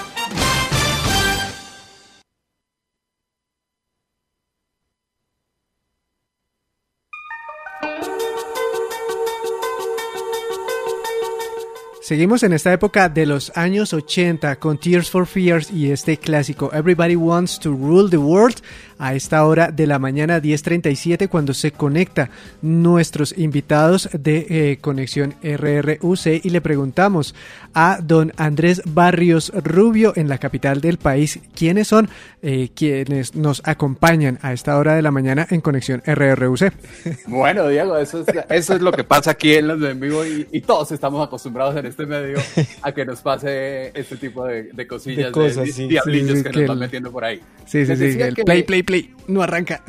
Seguimos en esta época de los años 80 con Tears for Fears y este clásico Everybody Wants to Rule the World a esta hora de la mañana 10.37 cuando se conecta nuestros invitados de eh, Conexión RRUC y le preguntamos a don Andrés Barrios Rubio en la capital del país quiénes son eh, quienes nos acompañan a esta hora de la mañana en Conexión RRUC. <laughs> Bueno, Diego, eso es, eso es lo que pasa aquí en los en vivo y, todos estamos acostumbrados en este medio a que nos pase este tipo de, cosillas, de, cosas, diablillos que, nos van metiendo por ahí. Sí, sí, sí, el play, play, play, no arranca.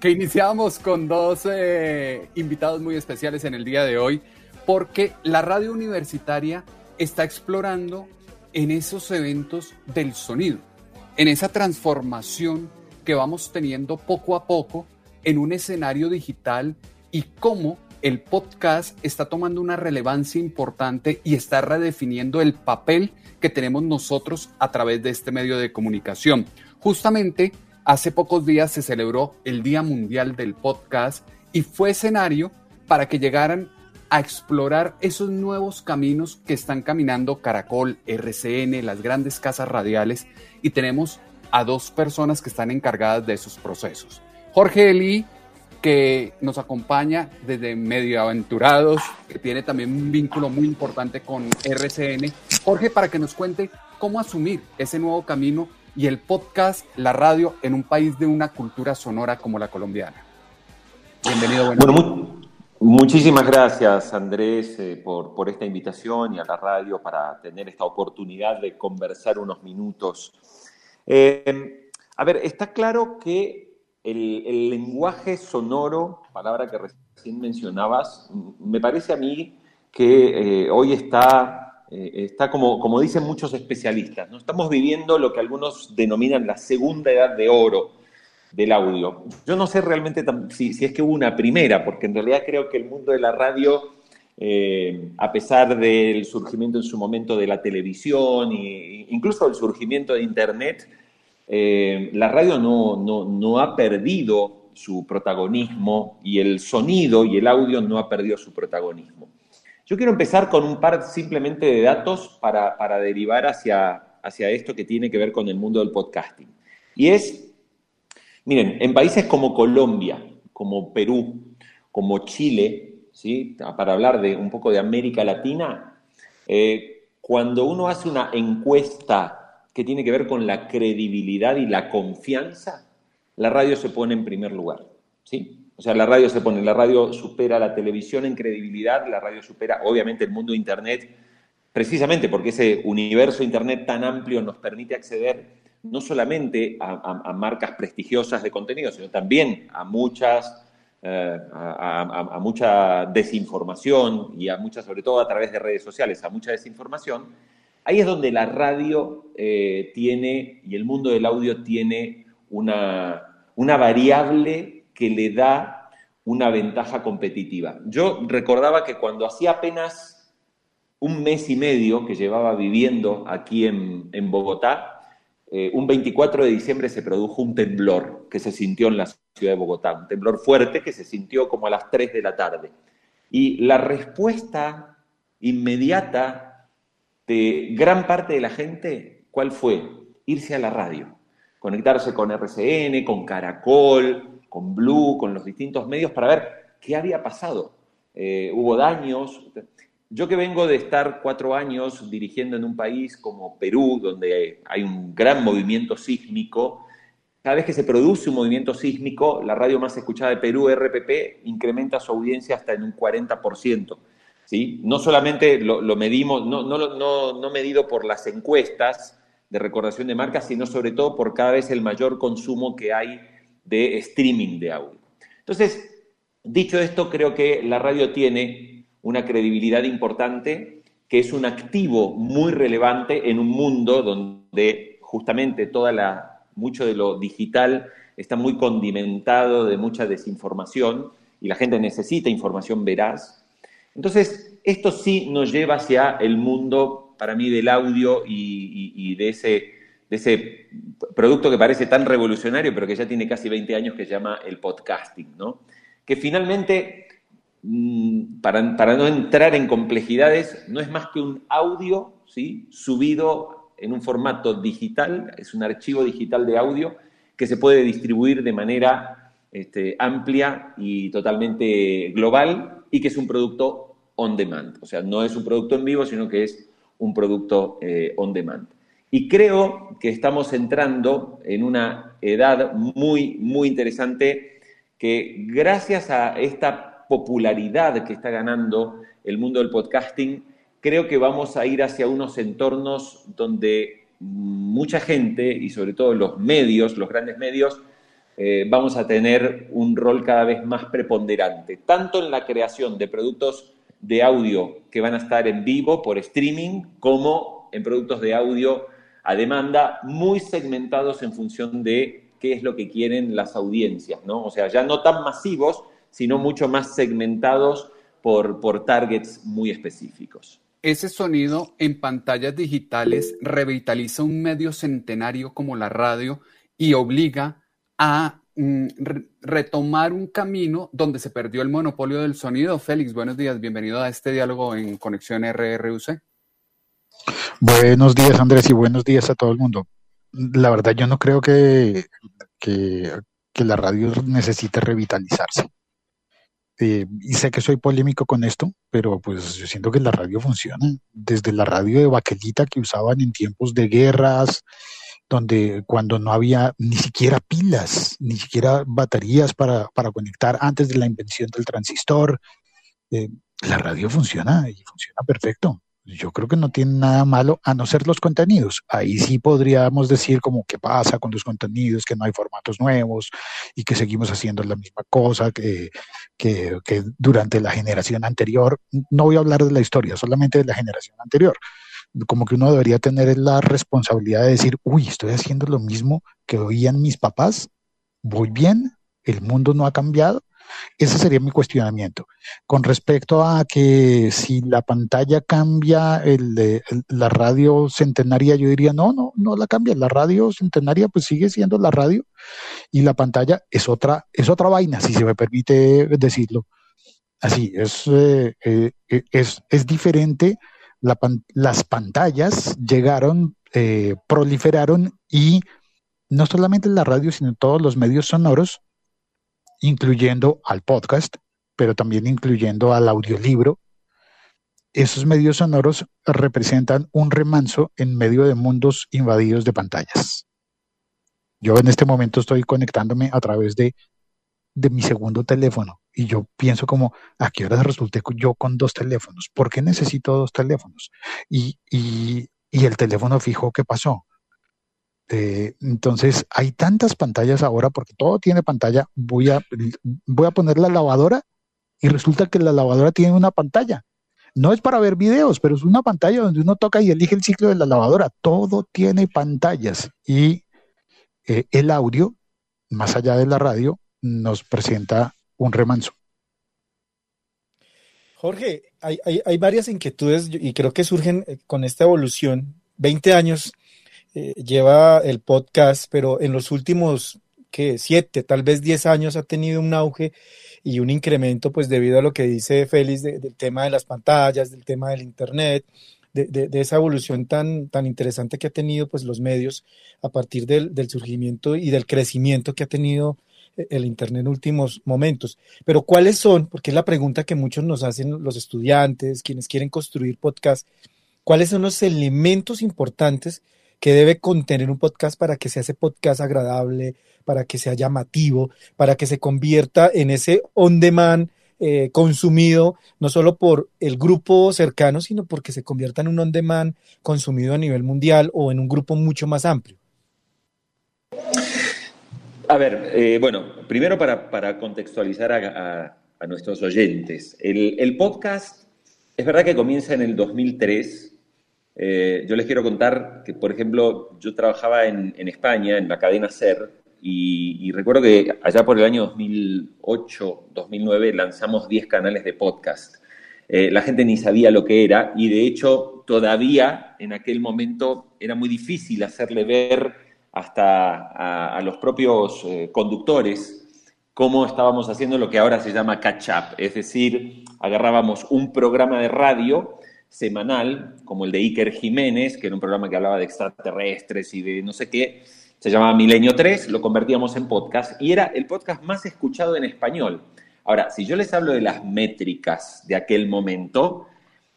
Que iniciamos con dos eh, invitados muy especiales en el día de hoy, porque la radio universitaria está explorando en esos eventos del sonido, en esa transformación que vamos teniendo poco a poco en un escenario digital y cómo el podcast está tomando una relevancia importante y está redefiniendo el papel que tenemos nosotros a través de este medio de comunicación. Justamente hace pocos días se celebró el Día Mundial del Podcast y fue escenario para que llegaran a explorar esos nuevos caminos que están caminando Caracol, RCN, las grandes casas radiales y tenemos a dos personas que están encargadas de esos procesos. Jorge Eli, que nos acompaña desde Medio Aventurados, que tiene también un vínculo muy importante con RCN. Jorge, para que nos cuente cómo asumir ese nuevo camino y el podcast, la radio, en un país de una cultura sonora como la colombiana. Bienvenido. Bueno, Muchísimas gracias, Andrés, eh, por, por, esta invitación y a la radio para tener esta oportunidad de conversar unos minutos. Eh, a ver, está claro que el, lenguaje sonoro, palabra que recién mencionabas, me parece a mí que eh, hoy está, está como, como dicen muchos especialistas, ¿no? estamos viviendo lo que algunos denominan la segunda edad de oro del audio. Yo no sé realmente si, es que hubo una primera, porque en realidad creo que el mundo de la radio, eh, a pesar del surgimiento en su momento de la televisión e incluso el surgimiento de Internet, eh, la radio no, no, ha perdido su protagonismo y el sonido y el audio no ha perdido su protagonismo. Yo quiero empezar con un par simplemente de datos para, para derivar hacia, hacia esto que tiene que ver con el mundo del podcasting. Y es Miren, en países como Colombia, como Perú, como Chile, ¿sí? para hablar de un poco de América Latina, eh, cuando uno hace una encuesta que tiene que ver con la credibilidad y la confianza, la radio se pone en primer lugar. ¿sí? O sea, la radio se pone, la radio supera la televisión en credibilidad, la radio supera obviamente el mundo de Internet, precisamente porque ese universo Internet tan amplio nos permite acceder no solamente a, marcas prestigiosas de contenido, sino también a muchas, eh, a, mucha desinformación y a muchas, sobre todo a través de redes sociales, a mucha desinformación, ahí es donde la radio eh, tiene y el mundo del audio tiene una, una variable que le da una ventaja competitiva. Yo recordaba que cuando hacía apenas un mes y medio que llevaba viviendo aquí en, en Bogotá, eh, un 24 de diciembre se produjo un temblor que se sintió en la ciudad de Bogotá, un temblor fuerte que se sintió como a las 3 de la tarde. Y la respuesta inmediata de gran parte de la gente, ¿cuál fue? Irse a la radio, conectarse con RCN, con Caracol, con Blue, con los distintos medios para ver qué había pasado. Eh, hubo daños. Yo que vengo de estar cuatro años dirigiendo en un país como Perú, donde hay un gran movimiento sísmico, cada vez que se produce un movimiento sísmico, la radio más escuchada de Perú, RPP, incrementa su audiencia hasta en un 40%. ¿sí? No solamente lo, medimos, no, no, no, no medido por las encuestas de recordación de marcas, sino sobre todo por cada vez el mayor consumo que hay de streaming de audio. Entonces, dicho esto, creo que la radio tiene una credibilidad importante, que es un activo muy relevante en un mundo donde justamente toda la mucho de lo digital está muy condimentado de mucha desinformación y la gente necesita información veraz. Entonces, esto sí nos lleva hacia el mundo, para mí, del audio y, de, ese, de ese producto que parece tan revolucionario, pero que ya tiene casi 20 años, que se llama el podcasting, ¿no? Que finalmente, mm, para, para no entrar en complejidades, no es más que un audio ¿sí? subido en un formato digital, es un archivo digital de audio que se puede distribuir de manera este, amplia y totalmente global y que es un producto on demand. O sea, no es un producto en vivo, sino que es un producto eh, on demand. Y creo que estamos entrando en una edad muy, muy interesante que gracias a esta popularidad que está ganando el mundo del podcasting, creo que vamos a ir hacia unos entornos donde mucha gente, y sobre todo los medios, los grandes medios, eh, vamos a tener un rol cada vez más preponderante, tanto en la creación de productos de audio que van a estar en vivo por streaming, como en productos de audio a demanda, muy segmentados en función de qué es lo que quieren las audiencias, ¿no? O sea, ya no tan masivos, sino mucho más segmentados por, por targets muy específicos ese sonido en pantallas digitales revitaliza un medio centenario como la radio y obliga a mm, retomar un camino donde se perdió el monopolio del sonido. Félix, buenos días, bienvenido a este diálogo en Conexión RRUC. Buenos días, Andrés, y buenos días a todo el mundo. La verdad, yo no creo que, que, la radio necesite revitalizarse. Eh, y sé que soy polémico con esto, pero pues yo siento que la radio funciona. Desde la radio de baquelita que usaban en tiempos de guerras, donde cuando no había ni siquiera pilas, ni siquiera baterías para, para conectar antes de la invención del transistor, eh, la radio funciona y funciona perfecto yo creo que no tiene nada malo a no ser los contenidos. Ahí sí podríamos decir como qué pasa con los contenidos, que no hay formatos nuevos y que seguimos haciendo la misma cosa que, durante la generación anterior. No voy a hablar de la historia, solamente de la generación anterior. Como que uno debería tener la responsabilidad de decir, uy, estoy haciendo lo mismo que oían mis papás, voy bien, el mundo no ha cambiado ese sería mi cuestionamiento. Con respecto a que si la pantalla cambia, el, la radio centenaria, yo diría, no, no, no la cambia. La radio centenaria pues sigue siendo la radio y la pantalla es otra, es otra vaina, si se me permite decirlo. Así, es, eh, eh, es, es, diferente. las pantallas llegaron, eh, proliferaron y no solamente la radio, sino todos los medios sonoros incluyendo al podcast, pero también incluyendo al audiolibro. Esos medios sonoros representan un remanso en medio de mundos invadidos de pantallas. Yo en este momento estoy conectándome a través de, de mi segundo teléfono y yo pienso como, ¿a qué hora resulté yo con dos teléfonos? ¿Por qué necesito dos teléfonos? Y, y, y el teléfono fijo, ¿qué pasó? Eh, entonces, hay tantas pantallas ahora, porque todo tiene pantalla. Voy a, voy a poner la lavadora y resulta que la lavadora tiene una pantalla. No es para ver videos, pero es una pantalla donde uno toca y elige el ciclo de la lavadora. Todo tiene pantallas y eh, el audio, más allá de la radio, nos presenta un remanso. Jorge, hay, hay varias inquietudes y creo que surgen eh, con esta evolución. 20 años eh, lleva el podcast, pero en los últimos, ¿qué? Siete, tal vez diez años ha tenido un auge y un incremento, pues debido a lo que dice Félix del tema de las pantallas, del tema del Internet, de, de, esa evolución tan, tan interesante que ha tenido pues los medios a partir del, del surgimiento y del crecimiento que ha tenido eh, el Internet en últimos momentos. Pero ¿cuáles son? Porque es la pregunta que muchos nos hacen los estudiantes, quienes quieren construir podcast. ¿Cuáles son los elementos importantes que debe contener un podcast para que sea ese podcast agradable, para que sea llamativo, para que se convierta en ese on-demand eh, consumido no solo por el grupo cercano, sino porque se convierta en un on-demand consumido a nivel mundial o en un grupo mucho más amplio? A ver, eh, bueno, primero para, contextualizar a, nuestros oyentes, el, el podcast es verdad que comienza en el 2003 eh, yo les quiero contar que, por ejemplo, yo trabajaba en, España, en la cadena SER, y, recuerdo que allá por el año 2008, 2009, lanzamos 10 canales de podcast. Eh, la gente ni sabía lo que era y de hecho todavía en aquel momento era muy difícil hacerle ver hasta a, los propios eh, conductores cómo estábamos haciendo lo que ahora se llama catch up, es decir, agarrábamos un programa de radio semanal, como el de Iker Jiménez, que era un programa que hablaba de extraterrestres y de no sé qué, se llamaba Milenio 3, lo convertíamos en podcast y era el podcast más escuchado en español. Ahora, si yo les hablo de las métricas de aquel momento,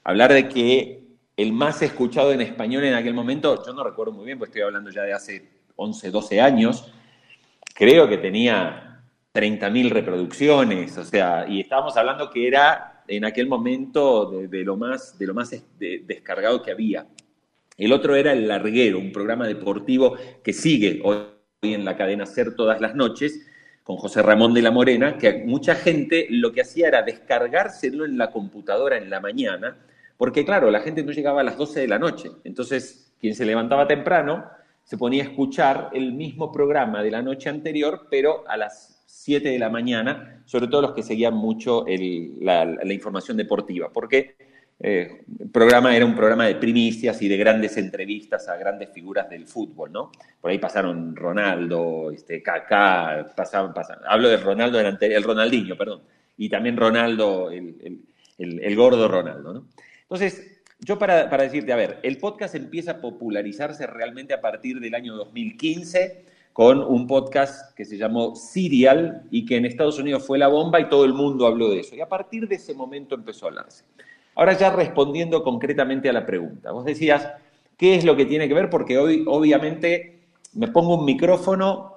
hablar de que el más escuchado en español en aquel momento, yo no recuerdo muy bien, porque estoy hablando ya de hace 11, 12 años, creo que tenía 30.000 reproducciones, o sea, y estábamos hablando que era en aquel momento de, lo más, de lo más descargado que había. El otro era El Larguero, un programa deportivo que sigue hoy en la cadena SER todas las noches, con José Ramón de la Morena, que mucha gente lo que hacía era descargárselo en la computadora en la mañana, porque claro, la gente no llegaba a las 12 de la noche. Entonces, quien se levantaba temprano se ponía a escuchar el mismo programa de la noche anterior, pero a las 7 de la mañana, sobre todo los que seguían mucho la, información deportiva, porque eh, el programa era un programa de primicias y de grandes entrevistas a grandes figuras del fútbol, ¿no? Por ahí pasaron Ronaldo, este, Kaká, pasaban, hablo de Ronaldo, el Ronaldinho, perdón, y también Ronaldo, el, gordo Ronaldo, ¿no? Entonces, yo para, para decirte, a ver, el podcast empieza a popularizarse realmente a partir del año 2015, con un podcast que se llamó Serial y que en Estados Unidos fue la bomba y todo el mundo habló de eso. Y a partir de ese momento empezó a hablarse. Ahora ya respondiendo concretamente a la pregunta, vos decías, ¿qué es lo que tiene que ver? Porque hoy obviamente me pongo un micrófono,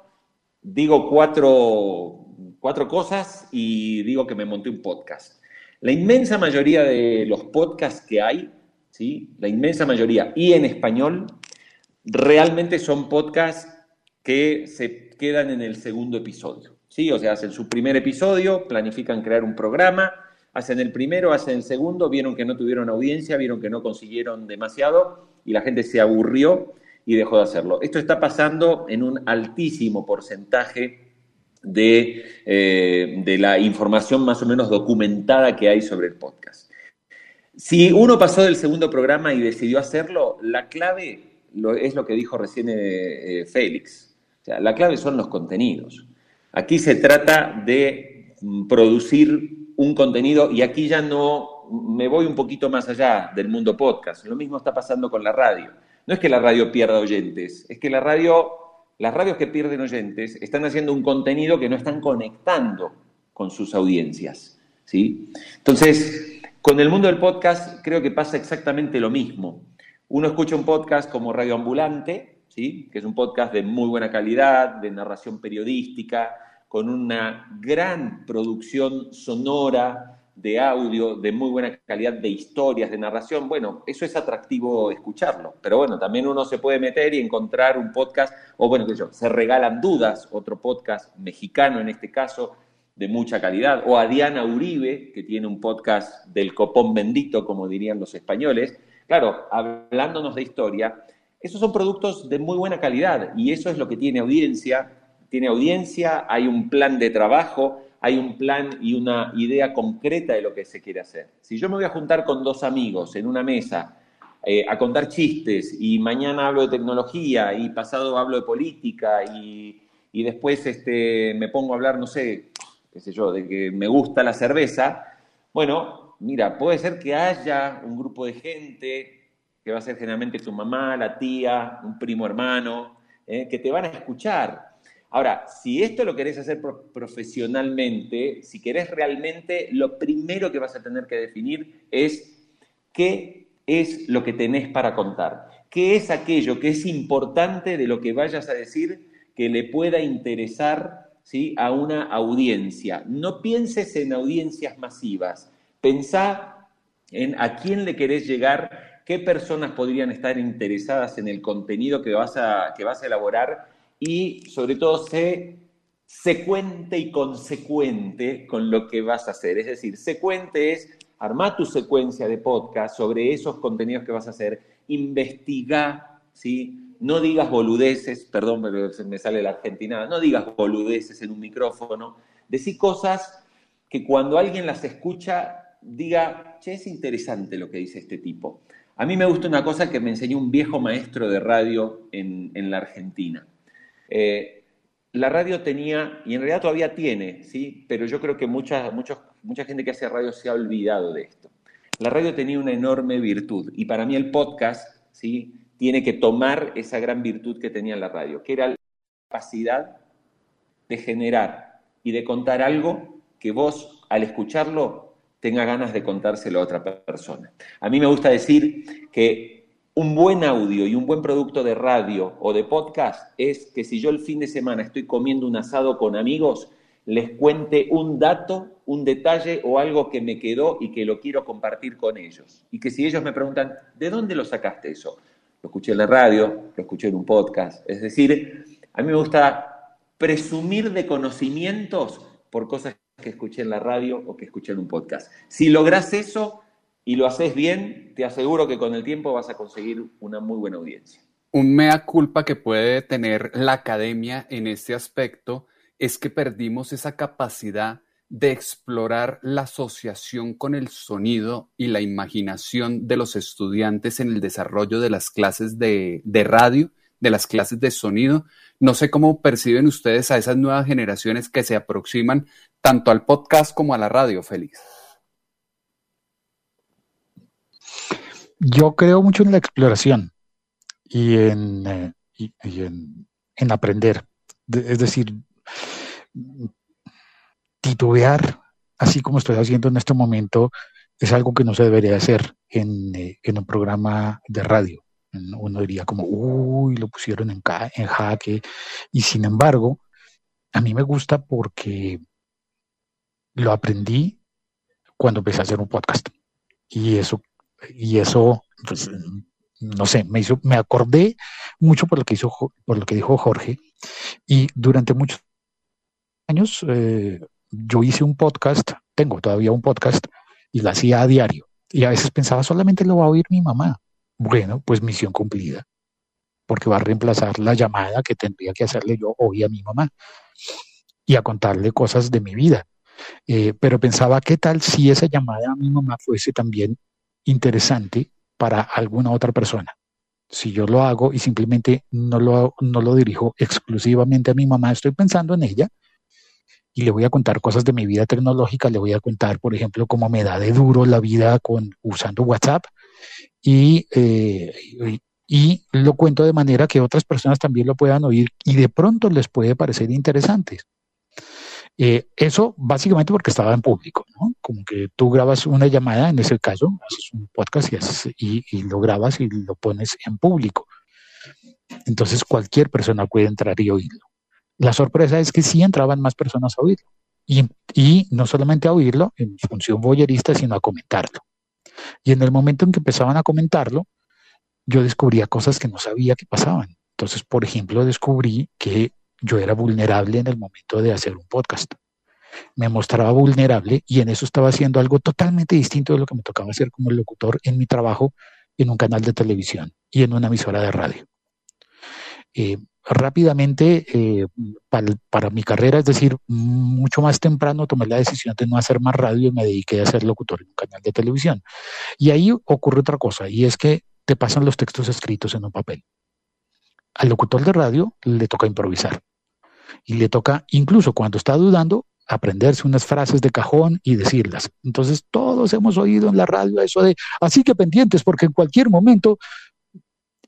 digo cuatro, cuatro cosas y digo que me monté un podcast. La inmensa mayoría de los podcasts que hay, ¿sí? la inmensa mayoría, y en español, realmente son podcasts que se quedan en el segundo episodio. ¿sí? O sea, hacen su primer episodio, planifican crear un programa, hacen el primero, hacen el segundo, vieron que no tuvieron audiencia, vieron que no consiguieron demasiado y la gente se aburrió y dejó de hacerlo. Esto está pasando en un altísimo porcentaje de, eh, de la información más o menos documentada que hay sobre el podcast. Si uno pasó del segundo programa y decidió hacerlo, la clave es lo que dijo recién eh, Félix la clave son los contenidos. Aquí se trata de mm, producir un contenido y aquí ya no me voy un poquito más allá del mundo podcast. Lo mismo está pasando con la radio. No es que la radio pierda oyentes, es que la radio, las radios que pierden oyentes están haciendo un contenido que no están conectando con sus audiencias. ¿sí? Entonces, con el mundo del podcast creo que pasa exactamente lo mismo. Uno escucha un podcast como Radio Ambulante, que es un podcast de muy buena calidad, de narración periodística, con una gran producción sonora de audio, de muy buena calidad de historias, de narración. Bueno, eso es atractivo escucharlo, pero bueno, también uno se puede meter y encontrar un podcast, o bueno, sé yo, Se Regalan Dudas, otro podcast mexicano en este caso, de mucha calidad, o a Diana Uribe, que tiene un podcast del copón bendito, como dirían los españoles. Claro, hablándonos de historia, esos son productos de muy buena calidad y eso es lo que tiene audiencia. Tiene audiencia, hay un plan de trabajo, hay un plan y una idea concreta de lo que se quiere hacer. Si yo me voy a juntar con dos amigos en una mesa eh, a contar chistes y mañana hablo de tecnología y pasado hablo de política y, y después este, me pongo a hablar, no sé, qué sé yo, de que me gusta la cerveza, bueno, mira, puede ser que haya un grupo de gente que va a ser generalmente tu mamá, la tía, un primo hermano, eh, que te van a escuchar. Ahora, si esto lo querés hacer profesionalmente, si querés realmente, lo primero que vas a tener que definir es qué es lo que tenés para contar, qué es aquello que es importante de lo que vayas a decir que le pueda interesar ¿sí? a una audiencia. No pienses en audiencias masivas, pensá en a quién le querés llegar, qué personas podrían estar interesadas en el contenido que vas a, que vas a elaborar y sobre todo sé secuente y consecuente con lo que vas a hacer. Es decir, secuente es armar tu secuencia de podcast sobre esos contenidos que vas a hacer, investiga, ¿sí? no digas boludeces, perdón, me sale la argentina, no digas boludeces en un micrófono, decí cosas que cuando alguien las escucha diga, che, es interesante lo que dice este tipo. A mí me gusta una cosa que me enseñó un viejo maestro de radio en, la Argentina. Eh, la radio tenía, y en realidad todavía tiene, ¿sí? pero yo creo que mucha, mucha gente que hace radio se ha olvidado de esto. La radio tenía una enorme virtud, y para mí el podcast, ¿sí? tiene que tomar esa gran virtud que tenía la radio, que era la capacidad de generar y de contar algo que vos, al escucharlo, tenga ganas de contárselo a otra persona. A mí me gusta decir que un buen audio y un buen producto de radio o de podcast es que si yo el fin de semana estoy comiendo un asado con amigos, les cuente un dato, un detalle o algo que me quedó y que lo quiero compartir con ellos. Y que si ellos me preguntan, ¿de dónde lo sacaste eso? lo escuché en la radio, lo escuché en un podcast. Es decir, a mí me gusta presumir de conocimientos por cosas que escuché en la radio o que escuché en un podcast. Si logras eso y lo haces bien, te aseguro que con el tiempo vas a conseguir una muy buena audiencia. Un mea culpa que puede tener la academia en este aspecto es que perdimos esa capacidad de explorar la asociación con el sonido y la imaginación de los estudiantes en el desarrollo de las clases de, radio, de las clases de sonido. No sé cómo perciben ustedes a esas nuevas generaciones que se aproximan tanto al podcast como a la radio, Félix. Yo creo mucho en la exploración y en, eh, en aprender. es decir, titubear, así como estoy haciendo en este momento, es algo que no se debería hacer en, eh, un programa de radio. Uno diría como, uy, lo pusieron en, en jaque. Y sin embargo, a mí me gusta porque lo aprendí cuando empecé a hacer un podcast. Y eso, y eso, pues, no sé, me hizo, me acordé mucho por lo que hizo, por lo que dijo Jorge. Y durante muchos años eh, yo hice un podcast, tengo todavía un podcast, y lo hacía a diario. Y a veces pensaba, solamente lo va a oír mi mamá. Bueno, pues misión cumplida, porque va a reemplazar la llamada que tendría que hacerle yo hoy a mi mamá y a contarle cosas de mi vida. Eh, pero pensaba, ¿qué tal si esa llamada a mi mamá fuese también interesante para alguna otra persona? Si yo lo hago y simplemente no lo, no lo dirijo exclusivamente a mi mamá, estoy pensando en ella, y le voy a contar cosas de mi vida tecnológica, le voy a contar, por ejemplo, cómo me da de duro la vida con, usando WhatsApp y, eh, y, lo cuento de manera que otras personas también lo puedan oír y de pronto les puede parecer interesante. Eh, eso básicamente porque estaba en público, ¿no? Como que tú grabas una llamada, en ese caso, haces un podcast y, y lo grabas y lo pones en público. Entonces cualquier persona puede entrar y oírlo. La sorpresa es que sí entraban más personas a oírlo. Y, no solamente a oírlo en función boyerista, sino a comentarlo. Y en el momento en que empezaban a comentarlo, yo descubría cosas que no sabía que pasaban. Entonces, por ejemplo, descubrí que yo era vulnerable en el momento de hacer un podcast. Me mostraba vulnerable y en eso estaba haciendo algo totalmente distinto de lo que me tocaba hacer como locutor en mi trabajo en un canal de televisión y en una emisora de radio. Eh, rápidamente eh, para, mi carrera, es decir, mucho más temprano tomé la decisión de no hacer más radio y me dediqué a ser locutor en un canal de televisión. Y ahí ocurre otra cosa, y es que te pasan los textos escritos en un papel. Al locutor de radio le toca improvisar. Y le toca, incluso cuando está dudando, aprenderse unas frases de cajón y decirlas. Entonces, todos hemos oído en la radio eso de, así que pendientes, porque en cualquier momento,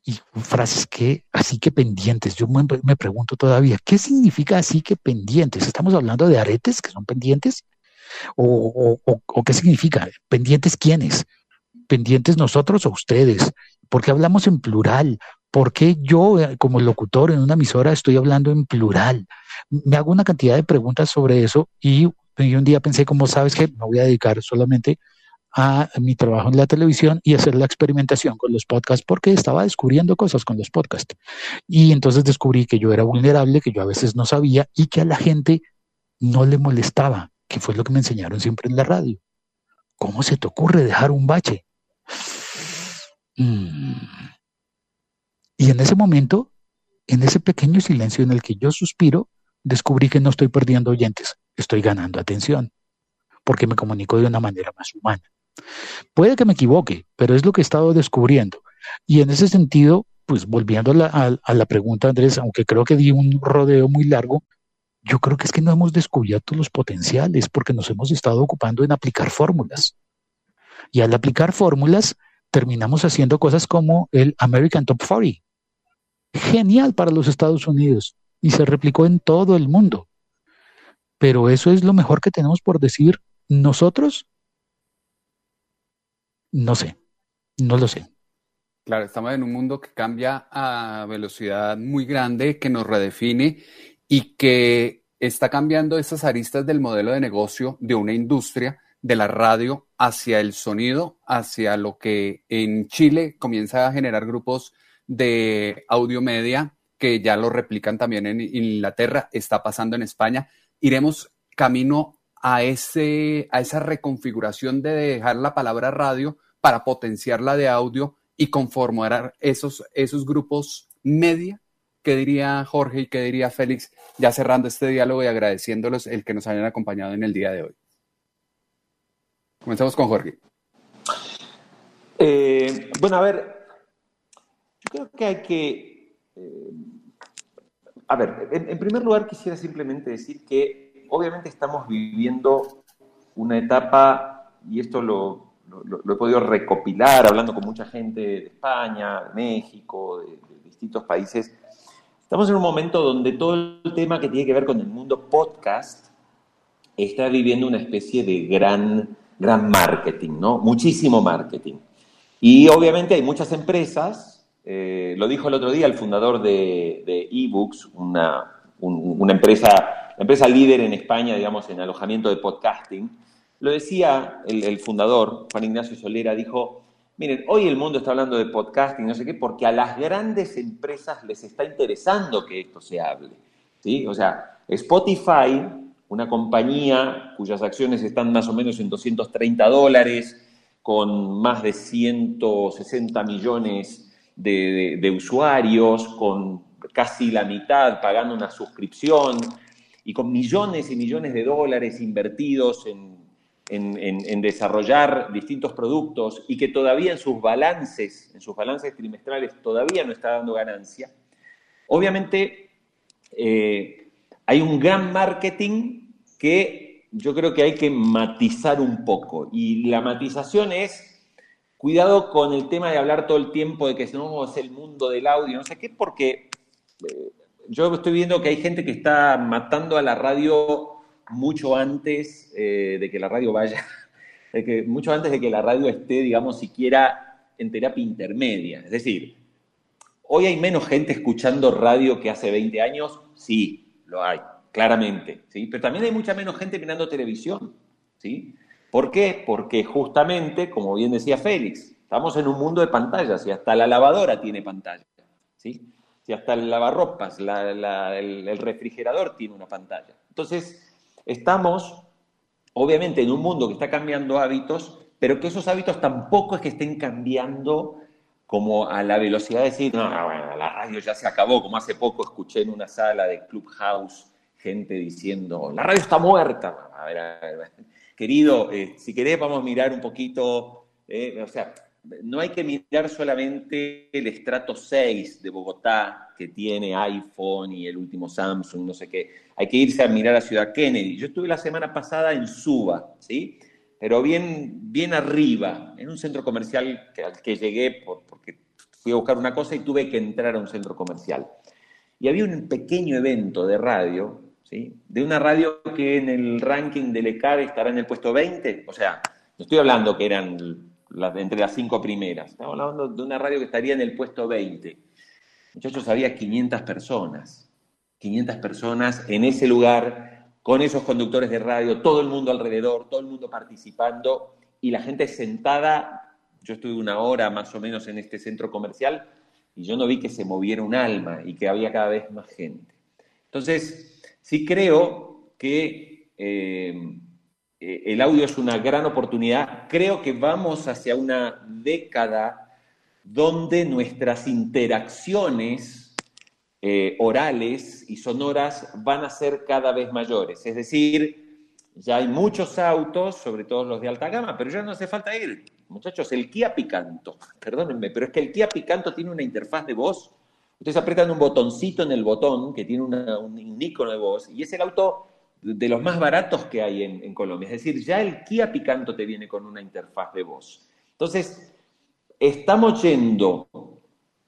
y frases que, así que pendientes, yo me, pregunto todavía, ¿qué significa así que pendientes? ¿Estamos hablando de aretes que son pendientes? ¿O, o qué significa? ¿Pendientes quiénes? ¿Pendientes nosotros o ustedes? Porque hablamos en plural, ¿Por qué yo, eh, como locutor en una emisora, estoy hablando en plural? Me hago una cantidad de preguntas sobre eso y, un día pensé, como sabes que me voy a dedicar solamente a mi trabajo en la televisión y hacer la experimentación con los podcasts porque estaba descubriendo cosas con los podcasts. Y entonces descubrí que yo era vulnerable, que yo a veces no sabía y que a la gente no le molestaba, que fue lo que me enseñaron siempre en la radio. ¿Cómo se te ocurre dejar un bache? Mm. Y en ese momento, en ese pequeño silencio en el que yo suspiro, descubrí que no estoy perdiendo oyentes, estoy ganando atención, porque me comunico de una manera más humana. Puede que me equivoque, pero es lo que he estado descubriendo. Y en ese sentido, pues volviendo a la, a la pregunta, Andrés, aunque creo que di un rodeo muy largo, yo creo que es que no hemos descubierto los potenciales porque nos hemos estado ocupando en aplicar fórmulas. Y al aplicar fórmulas, terminamos haciendo cosas como el American Top 40, genial para los Estados Unidos y se replicó en todo el mundo. Pero eso es lo mejor que tenemos por decir nosotros. No sé, no lo sé. Claro, estamos en un mundo que cambia a velocidad muy grande, que nos redefine y que está cambiando esas aristas del modelo de negocio de una industria de la radio hacia el sonido, hacia lo que en Chile comienza a generar grupos de audio media que ya lo replican también en Inglaterra, está pasando en España. Iremos camino a, ese, a esa reconfiguración de dejar la palabra radio para potenciarla de audio y conformar esos, esos grupos media. ¿Qué diría Jorge y qué diría Félix? Ya cerrando este diálogo y agradeciéndolos el que nos hayan acompañado en el día de hoy. Comenzamos con Jorge. Eh, bueno, a ver, creo que hay que... Eh, a ver, en, primer lugar quisiera simplemente decir que obviamente estamos viviendo una etapa, y esto lo, he podido recopilar hablando con mucha gente de España, de México, de, distintos países. Estamos en un momento donde todo el tema que tiene que ver con el mundo podcast está viviendo una especie de gran, gran marketing, ¿no? Muchísimo marketing. Y obviamente hay muchas empresas eh, lo dijo el otro día el fundador de, eBooks, una, una empresa, empresa líder en España, digamos, en alojamiento de podcasting. Lo decía el, fundador, Juan Ignacio Solera, dijo, miren, hoy el mundo está hablando de podcasting, no sé qué, porque a las grandes empresas les está interesando que esto se hable. ¿sí? O sea, Spotify, una compañía cuyas acciones están más o menos en 230 dólares, con más de 160 millones de, usuarios, con casi la mitad pagando una suscripción y con millones y millones de dólares invertidos en, desarrollar distintos productos y que todavía en sus balances, en sus balances trimestrales, todavía no está dando ganancia, obviamente eh, hay un gran marketing que yo creo que hay que matizar un poco. Y la matización es Cuidado con el tema de hablar todo el tiempo de que no es el mundo del audio, no sé qué, porque eh, yo estoy viendo que hay gente que está matando a la radio mucho antes eh, de que la radio vaya, <laughs> mucho antes de que la radio esté, digamos, siquiera en terapia intermedia. Es decir, hoy hay menos gente escuchando radio que hace 20 años, sí, lo hay, claramente, ¿sí? Pero también hay mucha menos gente mirando televisión, ¿sí? ¿Por qué? Porque justamente, como bien decía Félix, estamos en un mundo de pantallas y hasta la lavadora tiene pantalla. ¿sí? Si hasta el lavarropas, el, refrigerador tiene una pantalla. Entonces, estamos obviamente en un mundo que está cambiando hábitos, pero que esos hábitos tampoco es que estén cambiando como a la velocidad de decir, no, bueno, la radio ya se acabó, como hace poco escuché en una sala de Clubhouse gente diciendo, la radio está muerta. A ver, a ver, querido, eh, si querés vamos a mirar un poquito, eh, o sea, no hay que mirar solamente el estrato 6 de Bogotá, que tiene iPhone y el último Samsung, no sé qué. Hay que irse a mirar a Ciudad Kennedy. Yo estuve la semana pasada en Suba, ¿sí? Pero bien, bien arriba, en un centro comercial al que llegué porque fui a buscar una cosa y tuve que entrar a un centro comercial. Y había un pequeño evento de radio, ¿sí? De una radio que en el ranking del ECAR estará en el puesto 20. O sea, no estoy hablando que eran entre las cinco primeras. Estamos hablando de una radio que estaría en el puesto 20. Muchachos, había 500 personas. 500 personas en ese lugar, con esos conductores de radio, todo el mundo alrededor, todo el mundo participando y la gente sentada. Yo estuve una hora más o menos en este centro comercial y yo no vi que se moviera un alma y que había cada vez más gente. Entonces, sí creo que eh, eh, el audio es una gran oportunidad. Creo que vamos hacia una década donde nuestras interacciones eh, orales y sonoras van a ser cada vez mayores. Es decir, ya hay muchos autos, sobre todo los de alta gama, pero ya no hace falta ir. Muchachos, el Kia Picanto, <laughs> perdónenme, pero es que el Kia Picanto tiene una interfaz de voz. Ustedes apretan un botoncito en el botón que tiene un icono de voz y es el auto de los más baratos que hay en, Colombia. Es decir, ya el Kia Picanto te viene con una interfaz de voz. Entonces, estamos yendo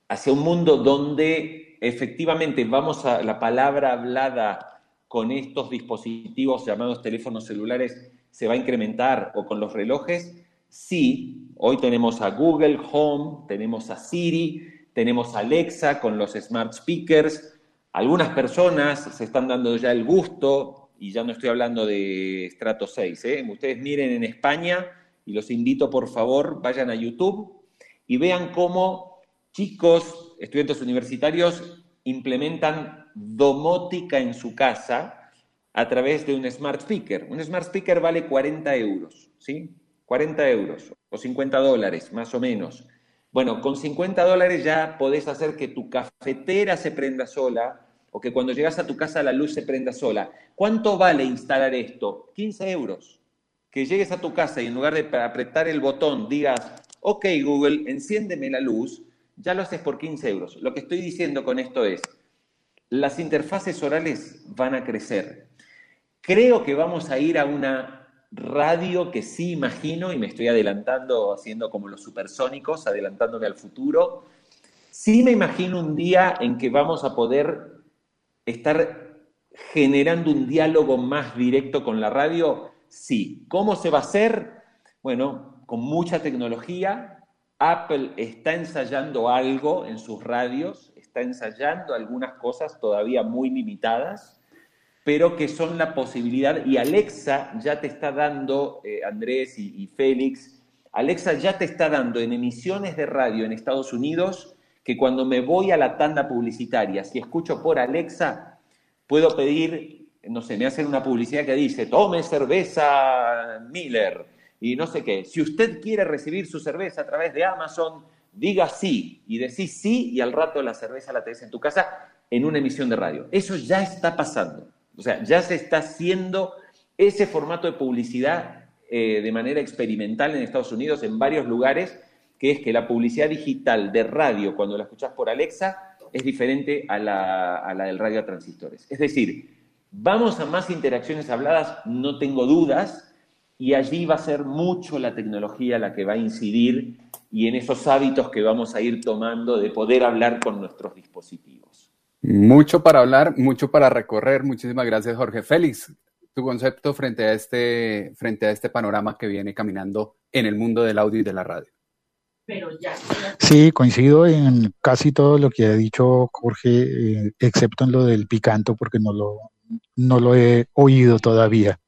hacia un mundo donde efectivamente vamos a la palabra hablada con estos dispositivos llamados teléfonos celulares se va a incrementar o con los relojes. Sí, hoy tenemos a Google Home, tenemos a Siri, tenemos a Alexa con los smart speakers. Algunas personas se están dando ya el gusto y ya no estoy hablando de estrato 6. ¿eh? Ustedes miren en España y los invito por favor, vayan a YouTube y vean cómo chicos, estudiantes universitarios, implementan domótica en su casa a través de un smart speaker. Un smart speaker vale 40 euros, ¿sí? 40 euros o 50 dólares, más o menos. Bueno, con 50 dólares ya podés hacer que tu cafetera se prenda sola, o que cuando llegas a tu casa la luz se prenda sola. ¿Cuánto vale instalar esto? 15 euros. Que llegues a tu casa y en lugar de apretar el botón digas, ok Google, enciéndeme la luz, ya lo haces por 15 euros. Lo que estoy diciendo con esto es, las interfaces orales van a crecer. Creo que vamos a ir a una radio que sí imagino, y me estoy adelantando haciendo como los supersónicos, adelantándome al futuro, sí me imagino un día en que vamos a poder estar generando un diálogo más directo con la radio? Sí. ¿Cómo se va a hacer? Bueno, con mucha tecnología. Apple está ensayando algo en sus radios, está ensayando algunas cosas todavía muy limitadas, pero que son la posibilidad, y Alexa ya te está dando, eh, Andrés y, y Félix, Alexa ya te está dando en emisiones de radio en Estados Unidos que cuando me voy a la tanda publicitaria, si escucho por Alexa, puedo pedir, no sé, me hacen una publicidad que dice, tome cerveza Miller y no sé qué. Si usted quiere recibir su cerveza a través de Amazon, diga sí y decís sí y al rato la cerveza la tenés en tu casa en una emisión de radio. Eso ya está pasando. O sea, ya se está haciendo ese formato de publicidad eh, de manera experimental en Estados Unidos, en varios lugares, que es que la publicidad digital de radio, cuando la escuchás por Alexa, es diferente a la, del radio a transistores. Es decir, vamos a más interacciones habladas, no tengo dudas, y allí va a ser mucho la tecnología la que va a incidir y en esos hábitos que vamos a ir tomando de poder hablar con nuestros dispositivos. Mucho para hablar, mucho para recorrer. Muchísimas gracias, Jorge Félix. Tu concepto frente a este, frente a este panorama que viene caminando en el mundo del audio y de la radio. Sí, coincido en casi todo lo que ha dicho Jorge, eh, excepto en lo del picanto, porque no lo, no lo he oído todavía.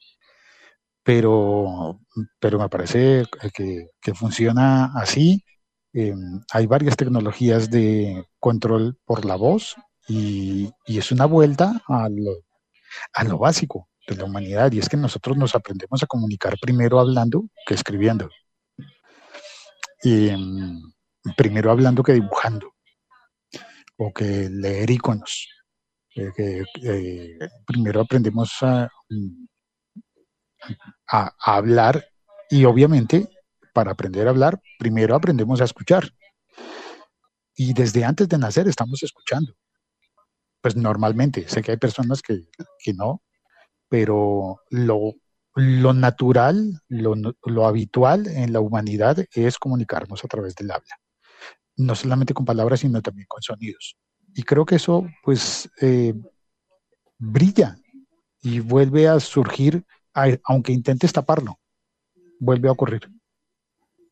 Pero, pero me parece que, funciona así. Em, hay varias tecnologías de control por la voz y, y es una vuelta a lo, a lo básico de la humanidad y es que nosotros nos aprendemos a comunicar primero hablando que escribiendo. Em, primero hablando que dibujando o que leer iconos. Eh, que, eh, primero aprendemos a, a, hablar y obviamente para aprender a hablar, primero aprendemos a escuchar. Y desde antes de nacer estamos escuchando. Pues normalmente, sé que hay personas que, no, pero lo, lo natural, lo, lo, habitual en la humanidad es comunicarnos a través del habla. No solamente con palabras, sino también con sonidos. Y creo que eso, pues, eh, brilla y vuelve a surgir, aunque intentes taparlo, vuelve a ocurrir.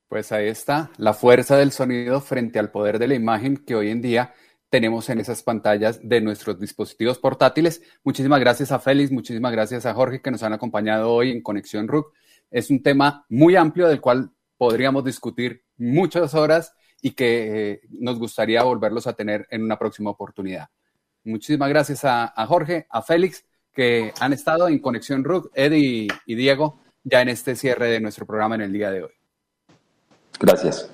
Pues ahí está, la fuerza del sonido frente al poder de la imagen que hoy en día tenemos en esas pantallas de nuestros dispositivos portátiles. Muchísimas gracias a Félix, muchísimas gracias a Jorge que nos han acompañado hoy en Conexión RUC. Es un tema muy amplio del cual podríamos discutir muchas horas y que eh, nos gustaría volverlos a tener en una próxima oportunidad. Muchísimas gracias a, Jorge, a Félix, que han estado en Conexión RUC, Eddie y Diego, ya en este cierre de nuestro programa en el día de hoy. Gracias.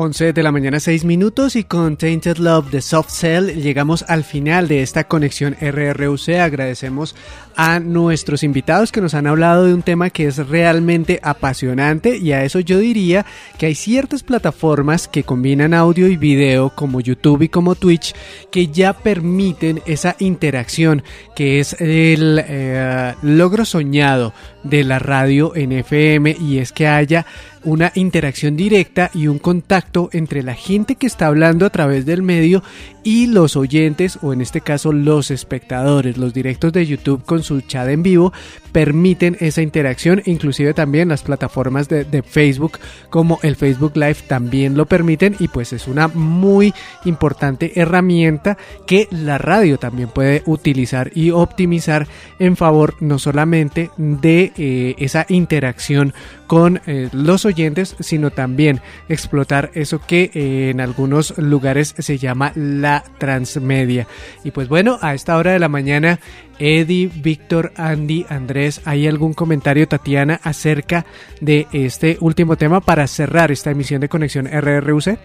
11 de la mañana 6 minutos y con Tainted Love de Soft Cell llegamos al final de esta conexión RRUC. Agradecemos a nuestros invitados que nos han hablado de un tema que es realmente apasionante y a eso yo diría que hay ciertas plataformas que combinan audio y video como YouTube y como Twitch que ya permiten esa interacción que es el eh, logro soñado de la radio en FM y es que haya una interacción directa y un contacto entre la gente que está hablando a través del medio y los oyentes o en este caso los espectadores. Los directos de YouTube con su chat en vivo permiten esa interacción, inclusive también las plataformas de, Facebook como el Facebook Live también lo permiten y pues es una muy importante herramienta que la radio también puede utilizar y optimizar en favor no solamente de eh, esa interacción con eh, los oyentes, sino también explotar eso que eh, en algunos lugares se llama la transmedia. Y pues bueno, a esta hora de la mañana, Eddie, Víctor, Andy, Andrés, ¿hay algún comentario, Tatiana, acerca de este último tema para cerrar esta emisión de Conexión RRUC?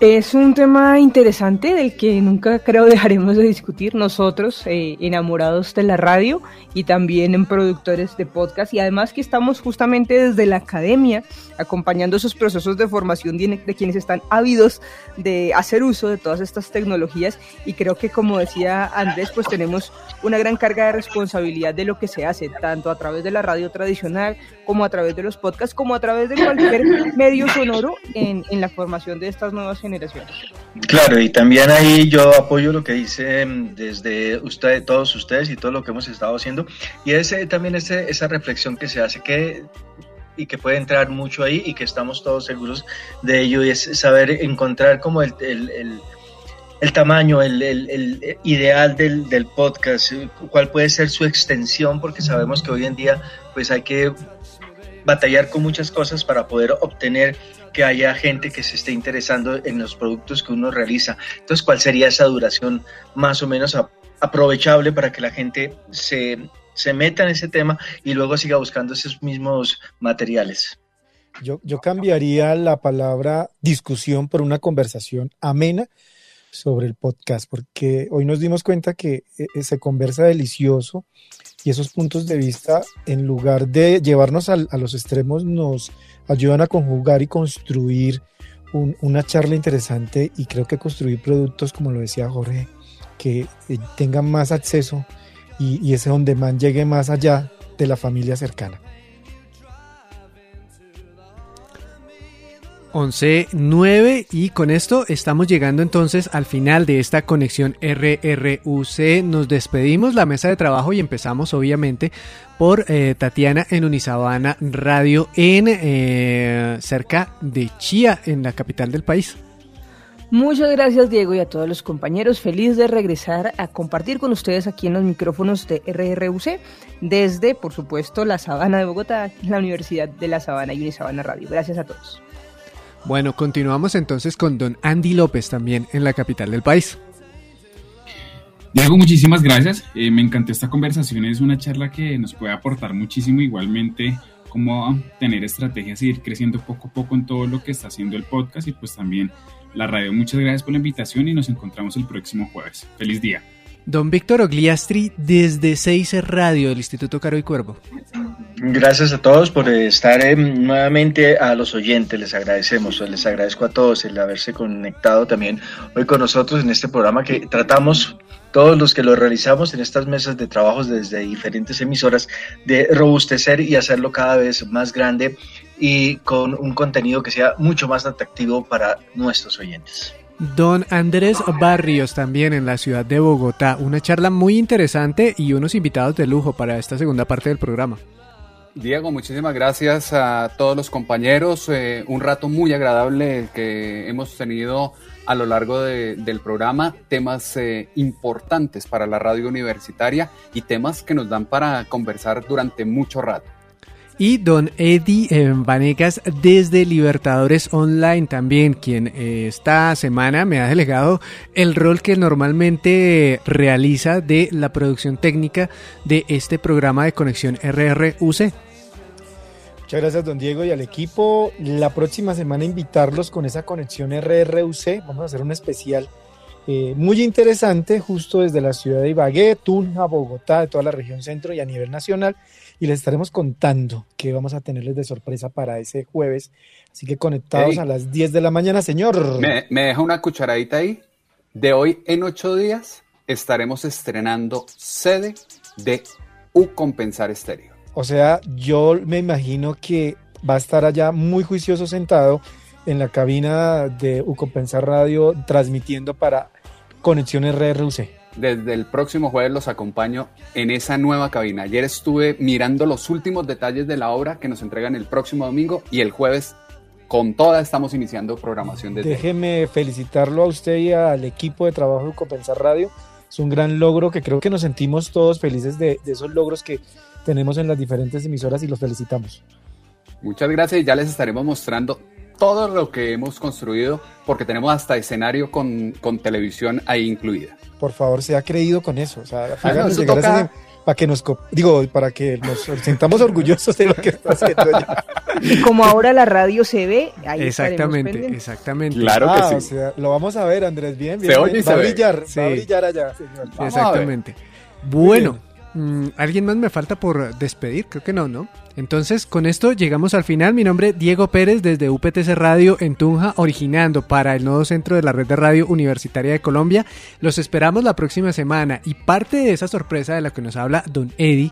Es un tema interesante del que nunca creo dejaremos de discutir nosotros, eh, enamorados de la radio y también en productores de podcast y además que estamos justamente desde la academia acompañando esos procesos de formación de, quienes están ávidos de hacer uso de todas estas tecnologías y creo que como decía Andrés pues tenemos una gran carga de responsabilidad de lo que se hace tanto a través de la radio tradicional como a través de los podcasts como a través de cualquier medio sonoro en, en la formación de estas nuevas generaciones. Claro, y también ahí yo apoyo lo que dicen desde usted, todos ustedes y todo lo que hemos estado haciendo. Y ese también ese, esa reflexión que se hace que y que puede entrar mucho ahí y que estamos todos seguros de ello y es saber encontrar como el, el, el, tamaño, el, el ideal del, del, podcast, cuál puede ser su extensión, porque sabemos que hoy en día pues hay que batallar con muchas cosas para poder obtener que haya gente que se esté interesando en los productos que uno realiza. Entonces, ¿cuál sería esa duración más o menos aprovechable para que la gente se se meta en ese tema y luego siga buscando esos mismos materiales. Yo, yo cambiaría la palabra discusión por una conversación amena sobre el podcast, porque hoy nos dimos cuenta que eh, se conversa delicioso y esos puntos de vista, en lugar de llevarnos a, los extremos, nos ayudan a conjugar y construir una charla interesante y creo que construir productos, como lo decía Jorge, que eh, tengan más acceso y, ese donde man llegue más allá de la familia cercana. 11.9 y con esto estamos llegando entonces al final de esta conexión RRUC. Nos despedimos la mesa de trabajo y empezamos obviamente por eh, Tatiana en Unisabana Radio en eh, cerca de Chía en la capital del país. Muchas gracias Diego y a todos los compañeros. Feliz de regresar a compartir con ustedes aquí en los micrófonos de RRUC desde, por supuesto, la Sabana de Bogotá, la Universidad de la Sabana y Unisabana Radio. Gracias a todos. Bueno, continuamos entonces con don Andy López también en la capital del país. Diego, muchísimas gracias. Eh, me encantó esta conversación. Es una charla que nos puede aportar muchísimo igualmente cómo tener estrategias y ir creciendo poco a poco en todo lo que está haciendo el podcast y pues también la radio. Muchas gracias por la invitación y nos encontramos el próximo jueves. Feliz día. Don Víctor Ogliastri, desde 6 Radio del Instituto Caro y Cuervo. Gracias a todos por estar eh, nuevamente a los oyentes, les agradecemos, les agradezco a todos el haberse conectado también hoy con nosotros en este programa que tratamos todos los que lo realizamos en estas mesas de trabajos desde diferentes emisoras de robustecer y hacerlo cada vez más grande y con un contenido que sea mucho más atractivo para nuestros oyentes. Don Andrés Barrios también en la ciudad de Bogotá. Una charla muy interesante y unos invitados de lujo para esta segunda parte del programa. Diego, muchísimas gracias a todos los compañeros. Eh, un rato muy agradable que hemos tenido a lo largo del programa. Temas eh, importantes para la radio universitaria y temas que nos dan para conversar durante mucho rato y don Eddie eh, Vanegas desde Libertadores Online también, quien esta semana me ha delegado el rol que normalmente realiza de la producción técnica de este programa de conexión RRUC. Muchas gracias, don Diego, y al equipo. La próxima semana invitarlos con esa conexión RRUC. Vamos a hacer un especial eh, muy interesante, justo desde la ciudad de Ibagué, Tunja, Bogotá, de toda la región centro y a nivel nacional y les estaremos contando qué vamos a tenerles de sorpresa para ese jueves. Así que conectados a las 10 de la mañana, señor. ¿Me, deja una cucharadita ahí? De hoy en ocho días estaremos estrenando sede de U Compensar Estéreo. O sea, yo me imagino que va a estar allá muy juicioso sentado en la cabina de U Compensar Radio transmitiendo para Conexión RRUC desde el próximo jueves los acompaño en esa nueva cabina. Ayer estuve mirando los últimos detalles de la obra que nos entregan el próximo domingo y el jueves con toda estamos iniciando programación desde Déjeme felicitarlo a usted y al equipo de trabajo de Compensar Radio. Es un gran logro que creo que nos sentimos todos felices de, de esos logros que tenemos en las diferentes emisoras y los felicitamos. Muchas gracias y ya les estaremos mostrando todo lo que hemos construido porque tenemos hasta escenario con, con televisión ahí incluida por favor, se ha creído con eso. O sea, ah, para que nos digo, para que nos <laughs> sintamos orgullosos de lo que está haciendo ya. Y como ahora la radio se ve, ahí Exactamente, exactamente. Claro que ah, sí. lo vamos a ver, Andrés, bien, bien. Se oye va, a brillar, va a brillar allá, señor. Exactamente. Bueno, ¿alguien más me falta por despedir? Creo que no, ¿no? Entonces, con esto llegamos al final. Mi nombre es Diego Pérez desde UPTC Radio en Tunja, originando para el nuevo centro de la red de radio universitaria de Colombia. Los esperamos la próxima semana y parte de esa sorpresa de la que nos habla Don Eddie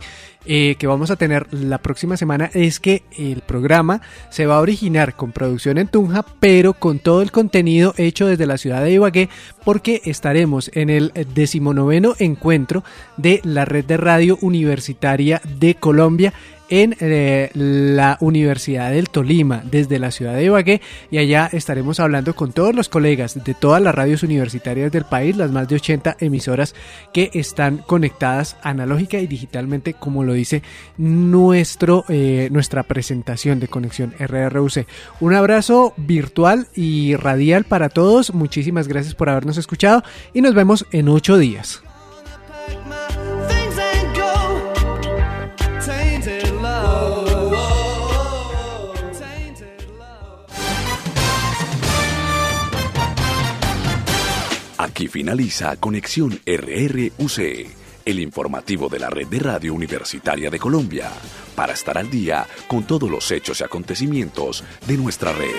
eh, que vamos a tener la próxima semana es que el programa se va a originar con producción en Tunja, pero con todo el contenido hecho desde la ciudad de Ibagué, porque estaremos en el decimonoveno encuentro de la red de radio universitaria de Colombia en eh, la Universidad del Tolima, desde la ciudad de Ibagué, y allá estaremos hablando con todos los colegas de todas las radios universitarias del país, las más de 80 emisoras que están conectadas analógica y digitalmente, como lo dice nuestro, eh, nuestra presentación de conexión RRUC. Un abrazo virtual y radial para todos, muchísimas gracias por habernos escuchado y nos vemos en ocho días. Aquí finaliza Conexión RRUC, el informativo de la red de radio universitaria de Colombia, para estar al día con todos los hechos y acontecimientos de nuestra red.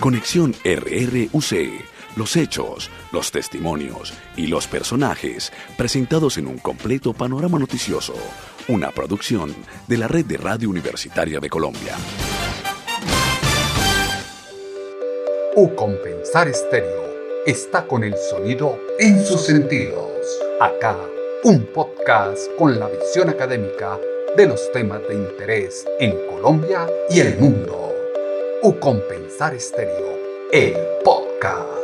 Conexión RRUC, los hechos, los testimonios y los personajes presentados en un completo panorama noticioso, una producción de la red de radio universitaria de Colombia. U Compensar Estéreo está con el sonido en sus sentidos. Acá, un podcast con la visión académica de los temas de interés en Colombia y el mundo. Compensar Estéreo, el podcast.